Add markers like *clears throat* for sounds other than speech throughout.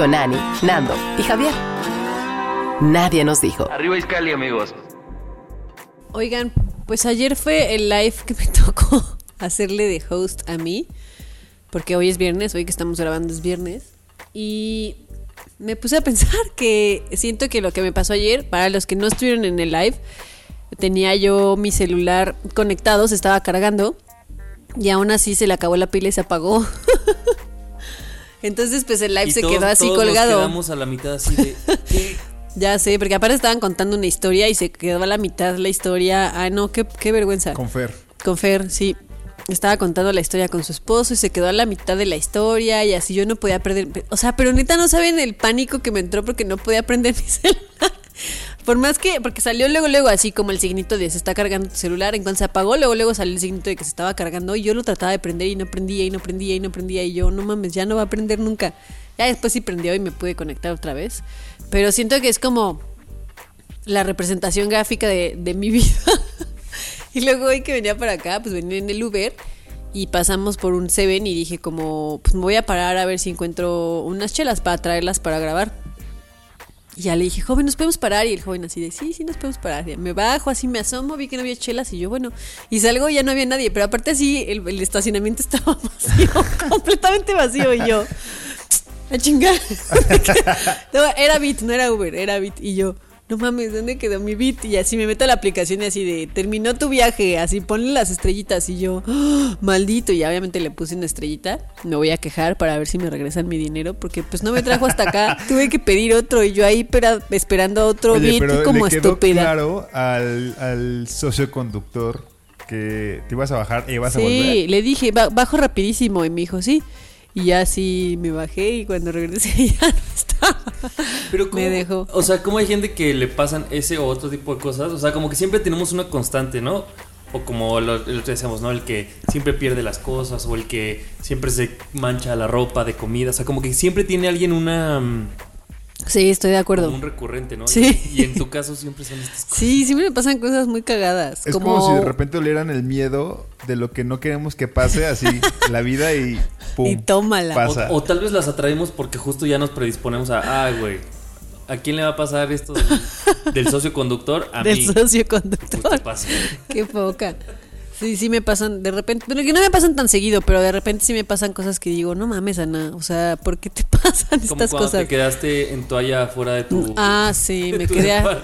Con Ani, Nando y Javier. Nadie nos dijo. Arriba Iscali, amigos. Oigan, pues ayer fue el live que me *laughs* tocó hacerle de host a mí, porque hoy es viernes, hoy que estamos grabando es viernes, y me puse a pensar que siento que lo que me pasó ayer, para los que no estuvieron en el live, tenía yo mi celular conectado, se estaba cargando, y aún así se le acabó la pila y se apagó. *laughs* Entonces, pues el live Y se todos- quedó así todos nos colgado. quedamos a la mitad así de. *laughs* ¿qué? Ya sé, porque aparte estaban contando una historia y se quedó a la mitad la historia. Ah, no, qué, qué vergüenza. Con Fer. Con Fer, sí. Estaba contando la historia con su esposo y se quedó a la mitad de la historia y así yo no podía perder. O sea, pero neta no saben el pánico que me entró porque no podía prender mi *laughs* celular. Por más que, porque salió luego, luego así como el signito de se está cargando tu celular. En cuanto se apagó, luego, luego salió el signito de que se estaba cargando y yo lo trataba de prender y no prendía y no prendía y no prendía y yo, no mames, ya no va a prender nunca. Ya después sí prendió y me pude conectar otra vez. Pero siento que es como la representación gráfica de, de mi *laughs* vida. y luego hoy que venía para acá, pues venía en el Uber y pasamos por un Seven y dije como, pues me voy a parar a ver si encuentro unas chelas para traerlas para grabar. Y ya le dije, joven, ¿nos podemos parar? Y el joven así de, sí, sí, nos podemos parar. Me bajo, así me asomo, vi que no había chelas y yo, bueno, y salgo y ya no había nadie. Pero aparte así, el, estacionamiento *laughs* estaba vacío, completamente vacío y yo, a chingar. *laughs* Era Bit, no era Uber, era Bit. Y yo, no mames, ¿dónde quedó mi Bit? Y así me meto a la aplicación y así de, terminó tu viaje, así ponle las estrellitas. Y yo, ¡ah! maldito. Y obviamente le puse una estrellita. Me voy a quejar para ver si me regresan mi dinero, porque pues no me trajo hasta acá. *laughs* Tuve que pedir otro y yo ahí pera- esperando otro Oye, Bit pero como le quedó estúpida. claro al, al socioconductor que te ibas a bajar y ibas a Sí, volver. le dije, "Ba- bajo rapidísimo. Y me dijo, sí. Y ya sí me bajé y cuando regresé *laughs* ya no estaba. Pero ¿cómo- Me dejó. O sea, ¿cómo hay gente que le pasan ese o otro tipo de cosas? O sea, como que siempre tenemos una constante, ¿no? O como lo, lo que decíamos, ¿no? El que siempre pierde las cosas o el que siempre se mancha la ropa de comida. O sea, como que siempre tiene alguien una... Sí, estoy de acuerdo. como un recurrente, ¿no? Sí. Y, y en tu caso siempre son estas *laughs* cosas. Sí, siempre me pasan cosas muy cagadas. Es como... si de repente olieran el miedo de lo que no queremos que pase, así *laughs* la vida y pum. Y tómala. Pasa. O, o tal vez las atraemos porque justo ya nos predisponemos a, ah, güey, ¿a quién le va a pasar esto del, del *laughs* socio conductor? A del mí. socio Pues conductor. pasa. Qué poca. Sí, sí me pasan de repente, pero que no me pasan tan seguido, pero de repente sí me pasan cosas que digo, no mames, Ana, o sea, ¿por qué te *laughs* pasan Como estas cuando cosas? te quedaste en toalla fuera de tu... Ah, sí, *laughs* de me tu quedé a-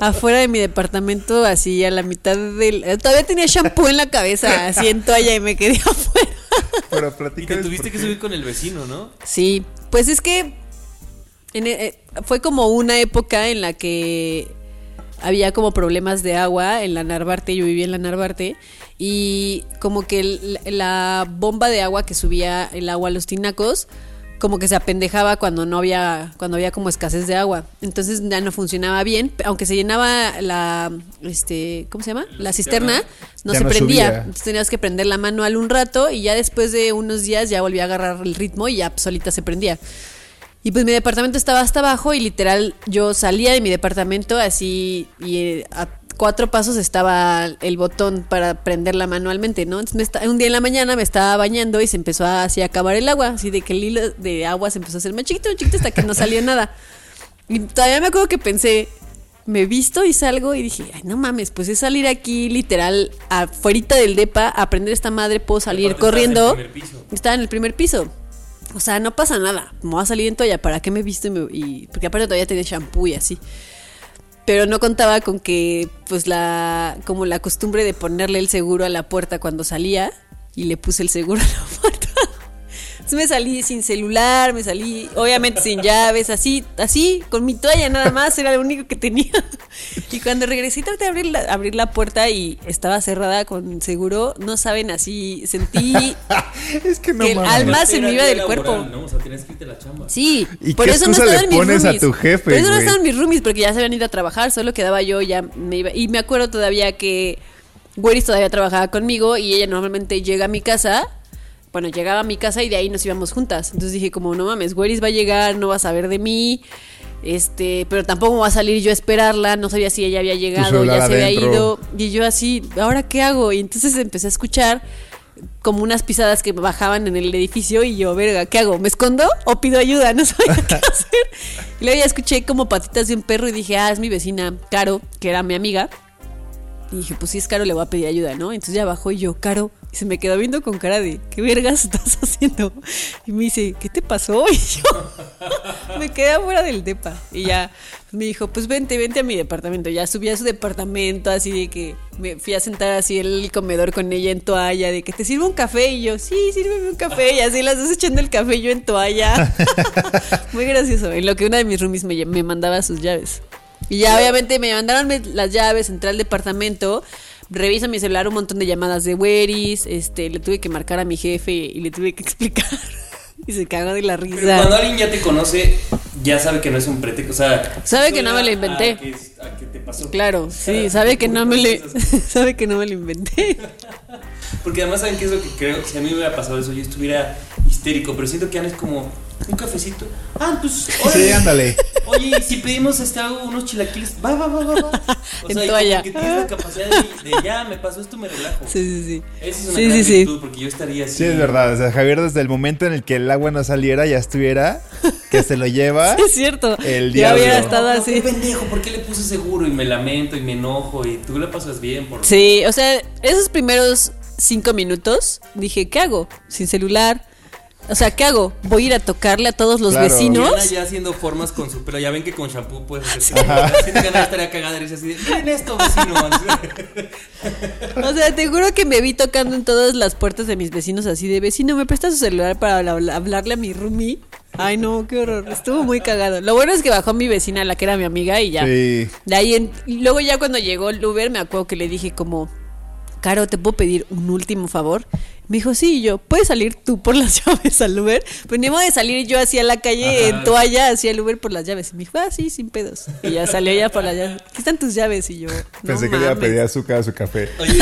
afuera de mi departamento, así a la mitad del... eh, Todavía tenía shampoo en la cabeza, así en toalla y me quedé *laughs* afuera. Pero Y te tuviste que subir con el vecino, ¿no? Sí, pues es que en e- eh, fue como una época en la que había como problemas de agua en la Narvarte, yo vivía en la Narvarte, y como que el- la bomba de agua que subía el agua a los tinacos, como que se apendejaba cuando no había, cuando había como escasez de agua. Entonces ya no funcionaba bien, aunque se llenaba la, este, ¿cómo se llama? La cisterna, no Ya se no prendía. subía. Entonces tenías que prender la manual un rato y ya después de unos días ya volvía a agarrar el ritmo y ya solita se prendía. Y pues mi departamento estaba hasta abajo y literal yo salía de mi departamento así y eh, a cuatro pasos estaba el botón para prenderla manualmente, ¿no? Entonces me esta- un día en la mañana me estaba bañando y se empezó a, así a acabar el agua, así de que el hilo de agua se empezó a hacer más chiquito, más chiquito hasta que no salió nada. Y todavía me acuerdo que pensé, me visto y salgo y dije, ay, no mames, pues es salir aquí literal afuera del depa a prender esta madre, puedo salir corriendo. Estaba en el primer piso. O sea, no pasa nada. Me voy a salir en toalla. ¿Para qué me visto? Y, me- y- porque aparte todavía tenía shampoo y así. Pero no contaba con que, pues, la. Como la costumbre de ponerle el seguro a la puerta cuando salía. Y le puse el seguro a la *laughs* puerta. Entonces me salí sin celular, me salí, obviamente sin llaves, así, así, con mi toalla nada más, era lo único que tenía. Y cuando regresé traté de abrir la, abrir la puerta y estaba cerrada con seguro, no saben, así sentí *laughs* Es que no que el alma se me iba del laboral, cuerpo. ¿no? O sea, tienes que irte a la chamba. Sí, ¿Y por qué eso no estaban mis pones a roomies. tu jefe, Por eso no estaban mis roomies, porque ya se habían ido a trabajar, solo quedaba yo, ya me iba. Y me acuerdo todavía que Weris todavía trabajaba conmigo y ella normalmente llega a mi casa. Bueno, llegaba a mi casa y de ahí nos íbamos juntas. Entonces dije, como, no mames, Weris va a llegar, no va a saber de mí. Este, pero tampoco va a salir yo a esperarla, no sabía si ella había llegado, ya se había ido. Y yo así, ¿ahora qué hago? Y entonces empecé a escuchar como unas pisadas que bajaban en el edificio y yo, verga, ¿qué hago? ¿Me escondo o pido ayuda? *laughs* No sabía qué hacer. Y luego ya escuché como patitas de un perro y dije, ah, es mi vecina Caro, que era mi amiga. Y dije, pues si es Caro, le voy a pedir ayuda, ¿no? Entonces ya bajó y yo, Caro, y se me quedó viendo con cara de, ¿qué vergas estás *laughs* haciendo? Y me dice, ¿qué te pasó? *laughs* Y yo *laughs* me quedé afuera del depa. Y ya me dijo, pues vente, vente a mi departamento. Ya subí a su departamento, así de que me fui a sentar así en el comedor con ella en toalla, de que te sirvo un café. Y yo, sí, sírveme un café. Y así las dos echando el café yo en toalla. Muy gracioso. En lo que una de mis roomies me, me mandaba sus llaves. Y ya obviamente me mandaron las llaves, entré al departamento, reviso mi celular un montón de llamadas de Weris, este, le tuve que marcar a mi jefe y le tuve que *laughs* explicar. y se cagó de la Pero risa. cuando alguien ya te conoce, ya sabe que no es un pretexto. O sea, Sabe que no me lo inventé. A que, a que te pasó. Claro, O sea, sí, sabe que no me le, *laughs* sabe que no me lo inventé. *laughs* Porque además, ¿saben qué es lo que creo? Si a mí me hubiera pasado eso, yo estuviera histérico. Pero siento que Ana es como un cafecito. Ah, pues, Sí, órale. ándale. Oye, y si pedimos este, algo, unos chilaquiles, va, va, va, va, va. O *laughs* En sea, toalla. como que tienes la capacidad de, de ya, me pasó esto, me relajo. Sí, sí, sí. Esa es una Sí, gran sí, sí. virtud, porque yo estaría así. Sí, es verdad. O sea, Javier, desde el momento en el que el agua no saliera, ya estuviera, que se lo lleva. *laughs* Es cierto. El ya diablo. hubiera No, estado así. qué pendejo, ¿por qué le puse seguro? Y me lamento y me enojo y tú le pasas bien por Sí, o sea, esos primeros cinco minutos dije, ¿qué hago? Sin celular. O sea, ¿qué hago? Voy a ir a tocarle a todos los Claro. vecinos. Diana ya haciendo formas con su pelo. Ya ven que con shampoo puedes hacer. Ana estaría cagada y dice así de, miren esto, vecino. *laughs* O sea, te juro que me vi tocando en todas las puertas de mis vecinos así de vecino, ¿me prestas su celular para habla- hablarle a mi roomie? Ay, no, qué horror. Estuvo muy cagado. Lo bueno es que bajó mi vecina, la que era mi amiga, y ya. Sí. De ahí en- y luego ya cuando llegó el Uber, me acuerdo que le dije como, Caro, ¿te puedo pedir un último favor? Me dijo, sí, y yo, ¿puedes salir tú por las *laughs* llaves al Uber? Pues ni modo de salir yo hacia la calle en toalla, hacia el Uber por las llaves. Y me dijo, ah, sí, sin pedos. Y ya salió ella por las llaves. Aquí están tus llaves. Y yo, no Pensé que le iba a pedir azúcar a su café. Oye,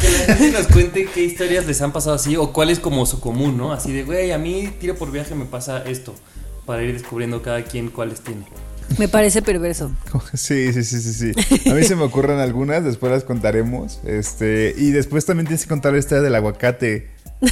que la gente nos cuente qué historias les han pasado así o cuál es como su común, ¿no? Así de, güey, a mí tiro por viaje me pasa esto. Para ir descubriendo cada quien cuáles tiene. Me parece perverso. *laughs* Sí, sí, sí, sí, sí. A mí se me ocurren algunas, después las contaremos. Este, y después también tienes que contar la historia del aguacate. *laughs*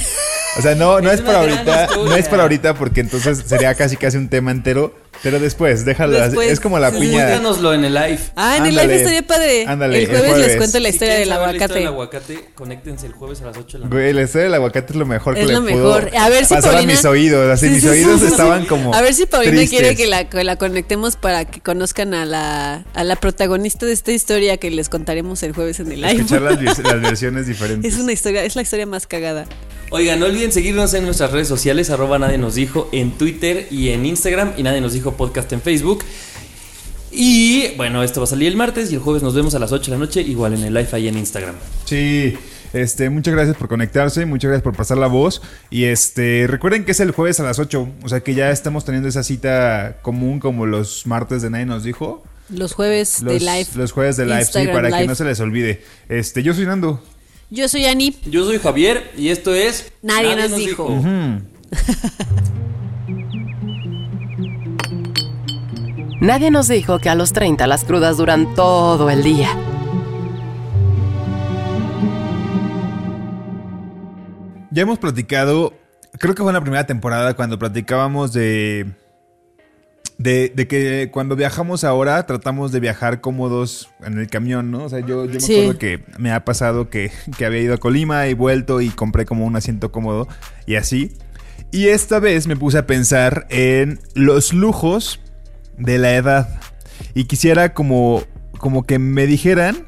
O sea, no, no Es es, para ahorita, historia. no es para ahorita porque entonces sería casi casi un tema entero, pero después, déjalo, así. Después. es como la Sí, piña. Cuéntanoslo en el live. Ah, en el Ándale. live estaría padre. Ándale, el el jueves, les cuento la Si historia quieren del saber la historia aguacate. del aguacate, conéctense el jueves a las 8 de la noche. Güey, la historia del aguacate es lo mejor que Es le lo pudo mejor. A ver si pasar Paulina- a mis oídos. Así Sí, mis sí, oídos sí, sí. estaban como A ver si Paulina tristes. quiere que la, que la conectemos para que conozcan a la, a la protagonista de esta historia que les contaremos el jueves en el live. escuchar las, las versiones diferentes. *laughs* Es una historia, es la historia más cagada. Oigan, no olviden seguirnos en nuestras redes sociales, arroba nadie nos dijo en Twitter y en Instagram y nadie nos dijo podcast en Facebook. Y bueno, esto va a salir el martes y el jueves nos vemos a las 8 de la noche, igual en el live ahí en Instagram. Sí, este, muchas gracias por conectarse, muchas gracias por pasar la voz. Y este, recuerden que es el jueves a las 8, o sea que ya estamos teniendo esa cita común como los martes de Nadie nos dijo. Los jueves Los, de live. los jueves de live, sí, Instagram para que no se les olvide. Este, yo soy Nando. Yo soy Ani. Yo soy Javier y esto es Nadie nos dijo. Nadie nos dijo que a los 30 las crudas duran todo el día. Ya hemos platicado, creo que fue en la primera temporada cuando platicábamos de, de, de que cuando viajamos ahora tratamos de viajar cómodos en el camión, ¿no? O sea, yo, yo me Sí. acuerdo que me ha pasado que, que había ido a Colima y vuelto y compré como un asiento cómodo y así. Y esta vez me puse a pensar en los lujos de la edad. Y quisiera como, como que me dijeran,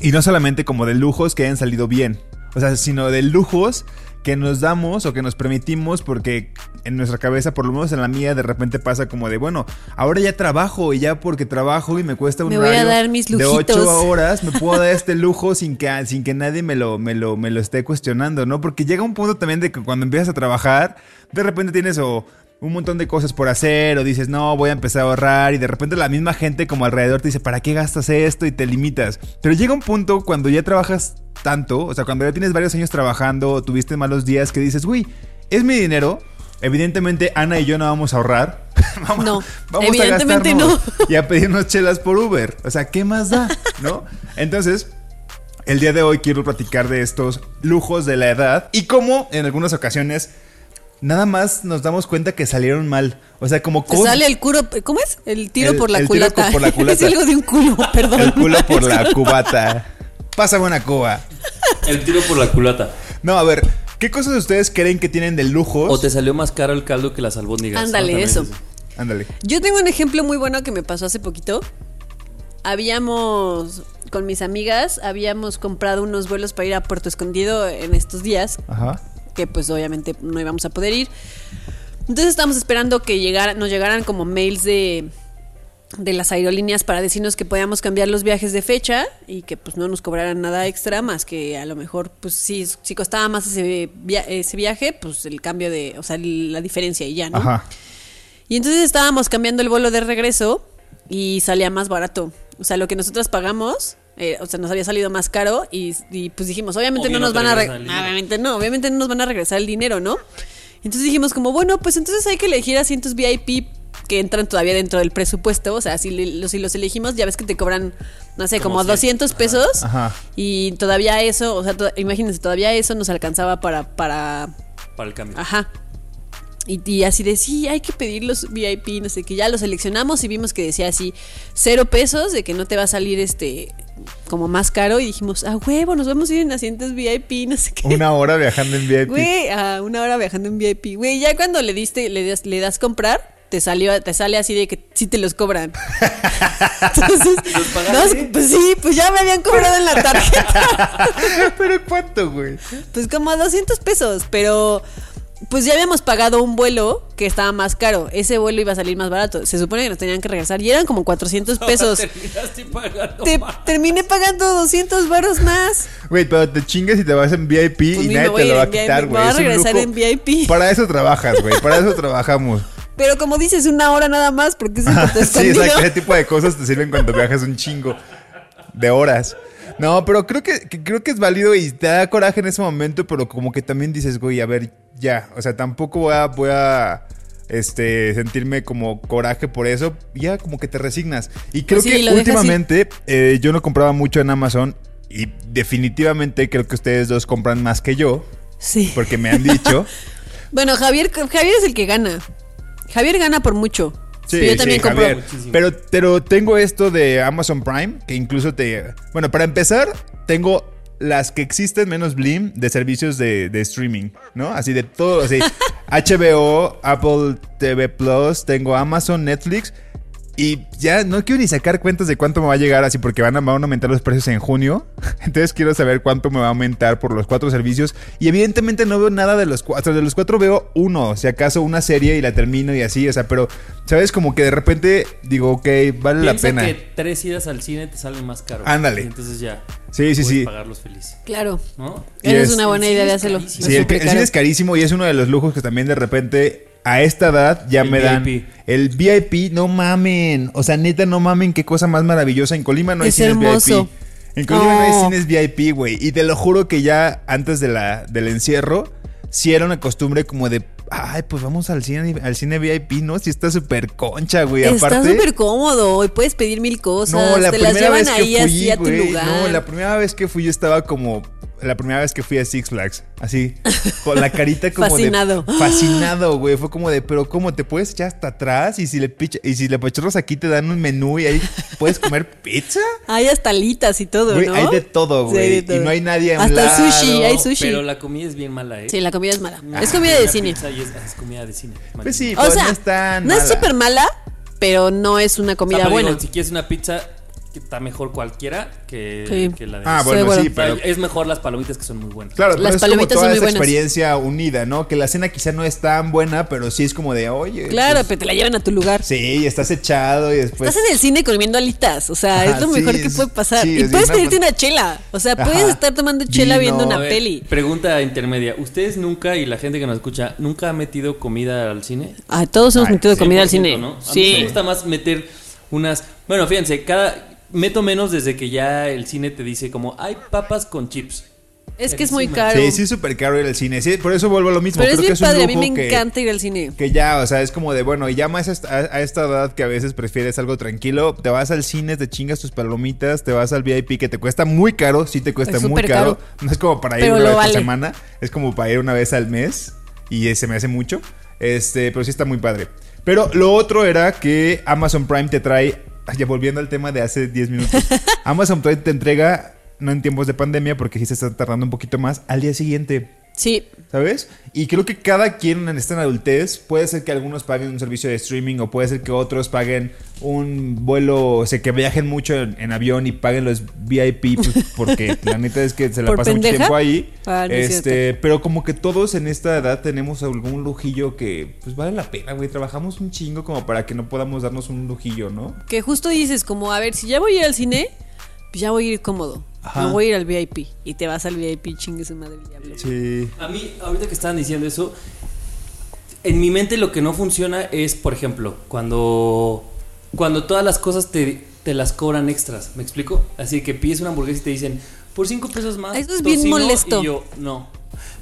y no solamente como de lujos que hayan salido bien, o sea, sino de lujos que nos damos o que nos permitimos porque en nuestra cabeza, por lo menos en la mía, de repente pasa como de, bueno, ahora ya trabajo y ya porque trabajo y me cuesta un Me voy a horario dar mis de. 8 *laughs* horas, me puedo dar este lujo sin que, sin que nadie me lo, me, lo, me lo esté cuestionando, ¿no? Porque llega un punto también de que cuando empiezas a trabajar, de repente tienes o un montón de cosas por hacer o dices, no, voy a empezar a ahorrar y de repente la misma gente como alrededor te dice, ¿para qué gastas esto? Y te limitas. Pero llega un punto cuando ya trabajas tanto, o sea, cuando ya tienes varios años trabajando, tuviste malos días que dices, uy, es mi dinero. Evidentemente Ana y yo no vamos a ahorrar. *laughs* vamos, No, vamos evidentemente a gastarnos no. y a pedirnos chelas por Uber. O sea, ¿qué más da? ¿No? Entonces, el día de hoy quiero platicar de estos lujos de la edad y cómo en algunas ocasiones nada más nos damos cuenta que salieron mal. O sea, como cosas- sale el culo, ¿cómo es? El tiro El- por la el tiro culata. por la *laughs* culata. es algo de un culo, perdón. el culo por *laughs* la cubata. Pásame una cuba. El tiro por la culata. No, a ver, ¿qué cosas ustedes creen que tienen de lujos? O te salió más caro el caldo que las albóndigas. Ándale, eso. es- Ándale. Yo tengo un ejemplo muy bueno que me pasó hace poquito. Habíamos, con mis amigas, habíamos comprado unos vuelos para ir a Puerto Escondido en estos días, Ajá. Que pues obviamente no íbamos a poder ir. Entonces estábamos esperando que llegara, nos llegaran como mails de, de las aerolíneas para decirnos que podíamos cambiar los viajes de fecha y que pues no nos cobraran nada extra más que a lo mejor pues si, si costaba más ese, via- ese viaje pues el cambio de, o sea la diferencia y ya, ¿no? Ajá. Y entonces estábamos cambiando el vuelo de regreso y salía más barato. O sea, lo que nosotros pagamos, eh, o sea, nos había salido más caro y, y, pues dijimos, obviamente Obvio no no nos van a... obviamente no, obviamente no nos van a regresar el dinero, ¿no? Entonces dijimos como, bueno, pues entonces hay que elegir asientos VIP que entran todavía dentro del presupuesto. O sea, si, los, si los elegimos, ya ves que te cobran, no sé, como, Como 200 pesos. Ajá. Y todavía eso, o sea, to- imagínense, todavía eso nos alcanzaba para... para Para el cambio. Ajá. Y, y así de, sí, hay que pedir los VIP, no sé qué. Ya los seleccionamos y vimos que decía así, cero pesos, de que no te va a salir este como más caro. Y dijimos, ah, huevo, nos vamos a ir en asientos VIP, *laughs* no sé qué. Una hora viajando en VIP. Güey, a una hora viajando en VIP. Güey, ya cuando le diste, le das, le das comprar, te salió, te sale así de que sí te los cobran. *laughs* Entonces, no, pues sí, pues ya me habían cobrado en la tarjeta. *laughs* Pero ¿cuánto, güey? Pues como 200 pesos, pero pues ya habíamos pagado un vuelo que estaba más caro. Ese vuelo iba a salir más barato. Se supone que nos tenían que regresar y eran como 400 *laughs* pesos. Terminaste pagando Te más. terminé pagando 200 varos más. Güey, pero te chingas y te vas en VIP Pues y ni nadie te lo va a quitar, me güey. voy a regresar en VIP. Para eso trabajas, güey. Para eso trabajamos. *laughs* Pero como dices, una hora nada más porque es *laughs* sí, exacto. Ese tipo de cosas te sirven cuando viajas un chingo de horas. No, pero creo que, que- creo que es válido y te da coraje en ese momento, pero como que también dices, güey, a ver, ya. O sea, tampoco voy a, voy a este, sentirme como coraje por eso. Ya como que te resignas. Y creo Pues sí, que últimamente eh, yo no compraba mucho en Amazon y definitivamente creo que ustedes dos compran más que yo, Sí. porque me han dicho. *laughs* Bueno, Javier, Javier es el que gana. Javier gana por mucho. Sí, Pero yo también sí, compro. Javier. Pero, pero tengo esto de Amazon Prime, que incluso te... Bueno, para empezar, tengo las que existen menos Blim de servicios de, de streaming, ¿no? Así de todo, así. *laughs* HBO, Apple TV Plus, tengo Amazon, Netflix. Y ya no quiero ni sacar cuentas de cuánto me va a llegar así porque van a, van a aumentar los precios en junio. *laughs* Entonces quiero saber cuánto me va a aumentar por los cuatro servicios. Y evidentemente no veo nada de los cuatro. De los cuatro veo uno, si acaso una serie y la termino y así. O sea, pero, ¿sabes? Como que de repente digo, ok, vale la Piensa pena. que tres idas al cine te salen más caro. Ándale. Y entonces ya. Sí, sí, sí. pagarlos feliz. Claro. ¿No? Y Esa es- es una buena idea de hacerlo. Sí, el, cine es carísimo y es uno de los lujos que también de repente a esta edad ya El me dan. VIP. El VIP, no mamen. O sea, neta, no mamen, qué cosa más maravillosa. En Colima no hay Es cines hermoso. VIP. En Colima no hay Oh. cines VIP, güey. Y te lo juro que ya antes de la, del encierro, sí era una costumbre como de. Ay, pues vamos al cine, al cine VIP, ¿no? Si está súper concha, güey. Está Aparte. súper cómodo y puedes pedir mil cosas. No, la te las primera llevan vez que ahí fui, así a tu lugar. no, la primera vez que fui yo estaba como la primera vez que fui a Six Flags. Así, con la carita como Fascinado. de. Fascinado, güey. Fue como de, pero ¿cómo te puedes echar hasta atrás? Y si le picha, y si le pachorros aquí te dan un menú y ahí puedes comer pizza. Hay hasta alitas y todo, Güey, ¿no? hay de todo, güey. de todo. y no hay nadie un Hasta lado. sushi, hay sushi. Pero la comida es bien mala, ¿eh? Sí, la comida es mala. Es comida de cine. es, es comida de cine. Pues sí, O sea, no es tan no es mala. súper mala, pero no es una O sea, comida digo, buena. si quieres una pizza, que está mejor cualquiera que, Sí. que la de Ah, bueno, sí, pero. es mejor las palomitas que son muy buenas. Claro, pero Las es como palomitas toda son muy esa buenas. experiencia unida, ¿no? Que la cena quizá no es tan buena, pero sí es como de, oye. Claro, pues, pero te la llevan a tu lugar. Sí, y estás echado y después. Estás en el cine comiendo alitas, o sea, Ajá, es lo sí, mejor que puede pasar. sí, y es puedes pedirte una chela, o sea, puedes Ajá. estar tomando chela Vino. viendo una ver, peli. Pregunta intermedia. ¿Ustedes nunca, y la gente que nos escucha, nunca ha metido comida al cine? Ah, todos hemos Ay, metido comida al 100%, cine. ¿no? A mí Sí. me gusta más meter unas... Bueno, fíjense, cada... Meto menos desde que ya el cine te dice como, hay papas con chips. Es que es muy caro. Sí, sí, es súper caro ir al cine. Sí, por eso vuelvo a lo mismo. pero es bien que es un padre, a mí me que- encanta ir al cine. Que ya, o sea, es como de, bueno, y ya más a esta, a- esta edad que a veces prefieres algo tranquilo, te vas al cine, te chingas tus palomitas, te vas al VIP que te cuesta muy caro, sí te cuesta Es muy caro. caro. No es como para ir Pero una vez vale. por semana, es como para ir una vez al mes y eh, se me hace mucho. Este, pero sí está muy padre. Pero lo otro era que Amazon Prime te trae, *laughs* ya volviendo al tema de hace 10 minutos, *laughs* Amazon Prime te entrega, no en tiempos de pandemia, porque sí se está tardando un poquito más, al día siguiente. Sí, ¿Sabes? Y creo que cada quien en esta adultez puede ser que algunos paguen un servicio de streaming o puede ser que otros paguen un vuelo, o sea, que viajen mucho en, en avión y paguen los VIP pues, porque *laughs* la neta es que se la ¿Por pasa mucho tiempo ahí. Ah, no es este, pero como que todos en esta edad tenemos algún lujillo que pues vale la pena, güey. Trabajamos un chingo como para que no podamos darnos un lujillo, ¿no? que justo dices como, a ver, si ya voy a ir al cine, ya voy a ir cómodo. Ajá. No voy a ir al VIP. Y te vas al VIP, chingue su madre diablo. Sí. A mí, ahorita que estaban diciendo eso, en mi mente lo que no funciona es, por ejemplo, cuando, cuando todas las cosas te, te las cobran extras. ¿Me explico? Así que pides una hamburguesa y te dicen, por 5 pesos más. Eso es bien tocino", molesto. Y yo, no.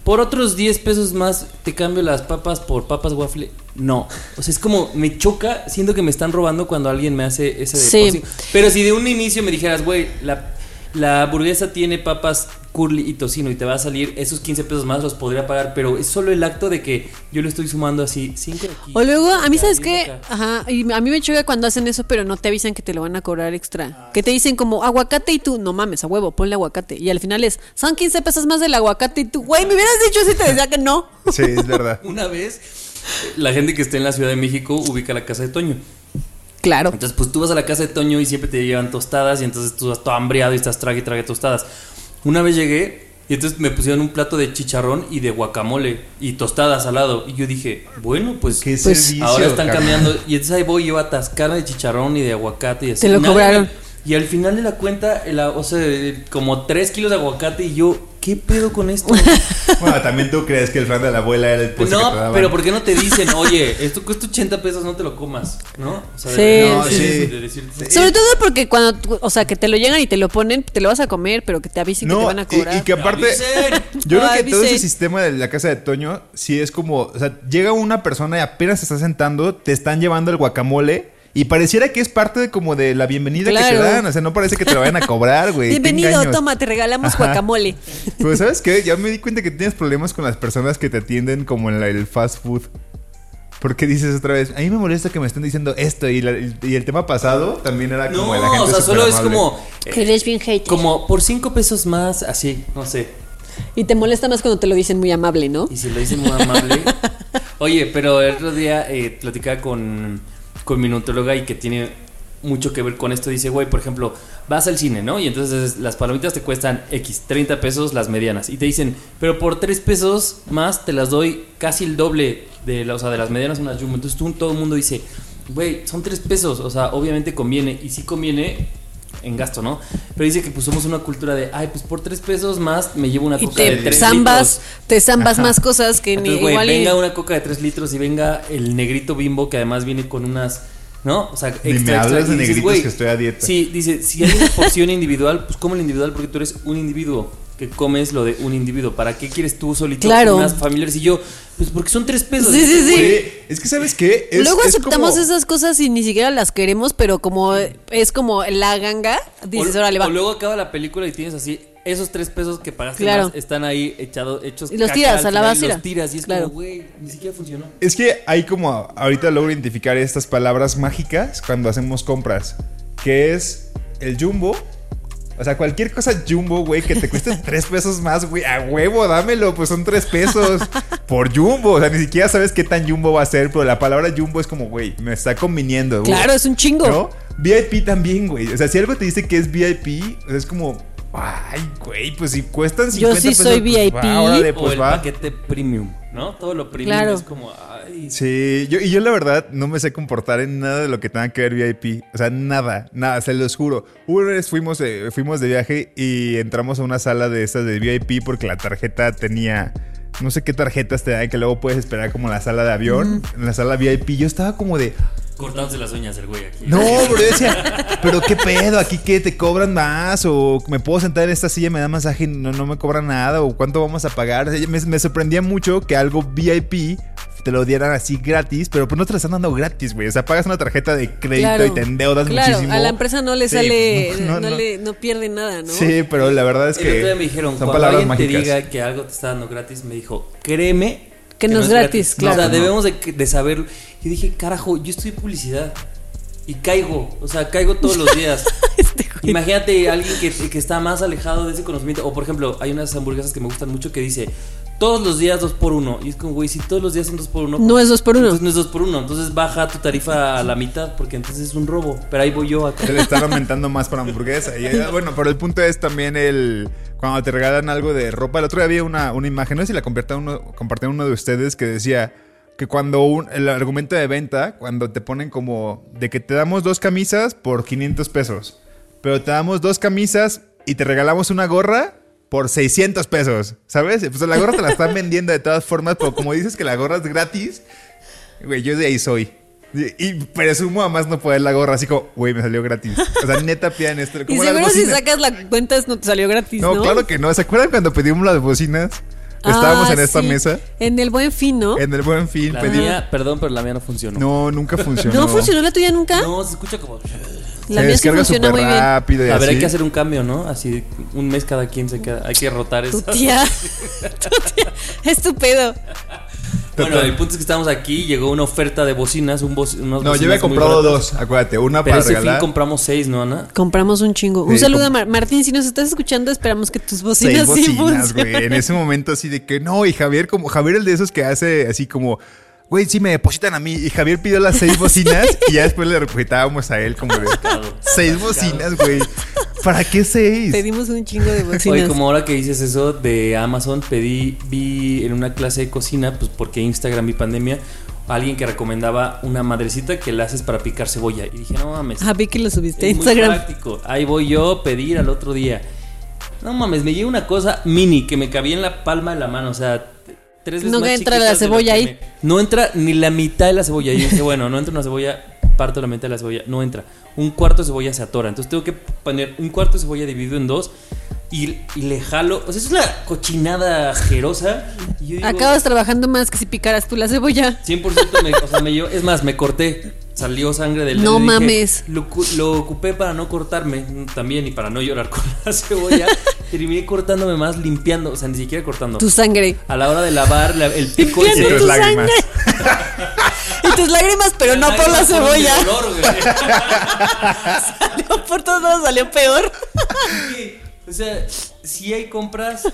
Por otros 10 pesos más te cambio las papas por papas waffle. No. O sea, es como me choca, siento que me están robando cuando alguien me hace ese de Sí. por sí. Pero si de un inicio me dijeras, güey, la, la hamburguesa tiene papas curly y tocino y te va a salir esos 15 pesos más, los podría pagar, pero es solo el acto de que yo le estoy sumando así 5 de aquí. O luego, a mí, acá, ¿sabes qué? Ajá, y a mí me choca cuando hacen eso, pero no te avisan que te lo van a cobrar extra. Que te dicen como aguacate y tú, no mames, a huevo, ponle aguacate. Y al final es, son 15 pesos más del aguacate y tú, güey, me hubieras dicho si te decía que no. Sí, es verdad. *laughs* Una vez, la gente que esté en la Ciudad de México ubica la casa de Toño. Claro. Entonces, pues tú vas a la casa de Toño y siempre te llevan tostadas y entonces tú estás todo hambriado y estás trague y trague tostadas. Una vez llegué y entonces me pusieron un plato de chicharrón y de guacamole y tostadas al lado. Y yo dije, bueno, pues, Qué Pues, servicio, ahora están cambiando. Y entonces ahí voy yo a atascarme de chicharrón y de aguacate y así. Te lo Nadie cobraron. me- Y al final de la cuenta, el a- o sea, como 3 kilos de aguacate y yo, ¿qué pedo con esto? *laughs* Bueno, también tú crees que el flan de la abuela era el Pues puesto que te no, pero ¿por qué no te dicen, oye, esto cuesta 80 pesos, no te lo comas? ¿no? O sea, Sí, de- No, sí. sí. de decirte- Sobre todo porque cuando, tú- o sea, que te lo llegan y te lo ponen, te lo vas a comer, pero que te avisen que te van a cobrar. y, que aparte, yo creo Ay, que todo ese sistema de la casa de Toño, sí es como, o sea, llega una persona y apenas se está sentando, te están llevando el guacamole y pareciera que es parte de como de la bienvenida que te dan, o sea, no parece que te lo vayan a cobrar, güey. Bienvenido, toma, te regalamos Ajá. guacamole. Pues sabes qué, ya me di cuenta que tienes problemas con las personas que te atienden como en la- el fast food. Porque dices otra vez, a mí me molesta que me estén diciendo esto y, la- y el tema pasado también era como No, de la gente o sea, solo es como. eh, Que eres bien hater. como por 5 pesos más, así, no sé. Y te molesta más cuando te lo dicen muy amable, ¿no? Y si lo dicen muy amable. *laughs* Oye, pero el otro día eh, platicaba con, con mi nutrióloga y que tiene mucho que ver con esto. Dice, güey, por ejemplo, vas al cine, ¿no? Y entonces las palomitas te cuestan X, 30 pesos las medianas. Y te dicen, pero por 3 pesos más te las doy casi el doble de, la- o sea, de las medianas unas jumbo. Entonces tú, todo el mundo dice, güey, son 3 pesos. O sea, obviamente conviene. Y sí conviene en gasto, ¿no? Pero dice que pues somos una cultura de, ay, pues por 3 pesos más me llevo una Y coca de te 3 zambas, te zambas más cosas que ni entonces, güey, igual y- venga una coca de 3 litros y venga el negrito bimbo que además viene con unas. ¿No? O sea, extra, Ni me extra, hables de dices, negritos que estoy a dieta. Sí, dice, si hay una porción individual, pues come el individual porque tú eres un individuo que comes lo de un individuo. ¿Para qué quieres tú solito Claro. unas familiares y yo? Pues porque son 3 pesos. Sí, sí, sí. Es que sabes qué, Es- Luego es aceptamos como- esas cosas y ni siquiera las queremos, pero como es como la ganga, dices, o, órale, va. o luego acaba la película y tienes así esos tres pesos que pagaste Claro. más están ahí echados, hechos Y los caca tiras a la basura. Los tiras y es Claro. como, güey, ni siquiera funcionó. Es que hay como, ahorita logro identificar estas palabras mágicas cuando hacemos compras, que es el jumbo. O sea, cualquier cosa jumbo, güey, que te cueste *laughs* tres pesos más, güey, a huevo, dámelo, pues son tres pesos por jumbo. O sea, ni siquiera sabes qué tan jumbo va a ser, pero la palabra jumbo es como, güey, me está conviniendo. güey. Claro, es un chingo. ¿No? VIP también, güey. O sea, si algo te dice que es VIP, o sea, es como, ay, güey, pues si cuestan 50 Yo sí pesos, soy pues VIP. va, órale, o pues el va. paquete premium, ¿no? Todo lo premium Claro. es como, ay, Sí, yo, y yo la verdad no me sé comportar en nada de lo que tenga que ver VIP. O sea, nada, nada, se los juro. Una vez fuimos, eh, fuimos de viaje y entramos a una sala de estas de VIP porque la tarjeta tenía. No sé qué tarjetas te dan que luego puedes esperar como en la sala de avión. En la sala VIP. Yo estaba como de. Cortándose las uñas el güey aquí. No, pero yo decía, pero qué pedo, aquí que te cobran más, o me puedo sentar en esta silla, me da masaje y no, no me cobran nada, o cuánto vamos a pagar. O sea, me, me sorprendía mucho que algo VIP te lo dieran así gratis, pero pues no te lo están dando gratis, güey. O sea, pagas una tarjeta de crédito Claro. y te endeudas Claro, muchísimo. a la empresa no le Sí, sale, pues, no, no, no. le, no pierde nada, ¿no? Sí, pero la verdad es El otro que día me dijeron, son cuando alguien te diga que algo te está dando gratis, me dijo, créeme Que no es gratis, No, o sea, claro. debemos de, de saberlo. Y dije, carajo, yo estoy en publicidad. Y caigo, o sea, caigo todos los días. *laughs* Este. Imagínate a alguien que, que está más alejado de ese conocimiento. O por ejemplo, hay unas hamburguesas que me gustan mucho que dice todos los días dos por uno. Y es como, güey, si todos los días son dos por uno. No es dos por uno. Entonces no es dos por uno. Entonces baja tu tarifa a la mitad porque entonces es un robo. Pero ahí voy yo acá. Se le están aumentando más para hamburguesa. Y, eh, bueno, pero el punto es también el. Cuando te regalan algo de ropa. El otro día había una, una imagen, no sé si la compartió uno, compartió uno de ustedes, que decía que cuando un- el argumento de venta, cuando te ponen como de que te damos dos camisas por 500 pesos, pero te damos dos camisas y te regalamos una gorra por 600 pesos, ¿sabes? Pues la gorra te la están vendiendo de todas formas, pero como dices que la gorra es gratis, güey, yo de ahí soy. Y, presumo a más no poder la gorra, así como, güey, me salió gratis. O sea, neta pidan esto. *laughs* Y como seguro si sacas la cuenta no te salió gratis, ¿no? No, claro que no. ¿Se acuerdan cuando pedimos las bocinas? Estábamos Ah, en esta sí. mesa, En el buen fin, ¿no? en el buen fin, La pedimos. mía, perdón, pero la mía no funcionó. No, nunca *laughs* funcionó. ¿No funcionó la tuya nunca? No, se escucha como. la Se mía sí funciona súper muy bien. rápido y A ver, así. hay que hacer un cambio, ¿no? Así, un mes cada quien se queda. Hay que rotar Tu eso. tía. *laughs* tu tía. Estúpido. Bueno, el punto es que estábamos aquí, llegó una oferta de bocinas, un boci- unos No, yo había comprado dos, acuérdate. Una Pero para ese fin regalar. compramos seis, ¿no, Ana? Compramos un chingo. Un saludo a Mar- Martín. Si nos estás escuchando, esperamos que tus Seis bocinas sí bocinas, güey. En ese momento así de que no, y Javier como Javier el de esos que hace así como Güey, sí me depositan a mí. Y Javier pidió las seis bocinas y ya después le depositábamos a él como de *laughs* seis bocinas, güey. ¿Para qué seis? Pedimos un chingo de bocinas. Oye, como ahora que dices eso de Amazon, pedí, vi en una clase de cocina, pues porque Instagram y pandemia, alguien que recomendaba una madrecita que la haces para picar cebolla. Y dije, no mames. Ah, vi que lo subiste a es muy Instagram. práctico. Ahí voy yo a pedir al otro día. No mames, me llega una cosa mini que me cabía en la palma de la mano, o sea, tres veces No más entra la cebolla ahí. me- No entra ni la mitad de la cebolla. Y yo dije, *laughs* bueno, no entra una cebolla, parto la mitad de la cebolla, no entra. Un cuarto de cebolla se atora. Entonces tengo que poner un cuarto de cebolla dividido en dos y, y le jalo. O sea, es una cochinada. Y yo digo, Acabas trabajando más que si picaras tú la cebolla. 100% me, o sea, me llevó- es más, me corté. Salió sangre del No dije, mames. Lo, cu- lo ocupé para no cortarme también y para no llorar con la cebolla. *laughs* Terminé cortándome más limpiando, o sea, ni siquiera cortando. Tu sangre. A la hora de lavar la- el pico Y Limpiando tus tu lágrimas. *laughs* Y tus lágrimas, pero no por la cebolla. dolor. *laughs* Salió por todos lados, salió peor. O sea, si hay compras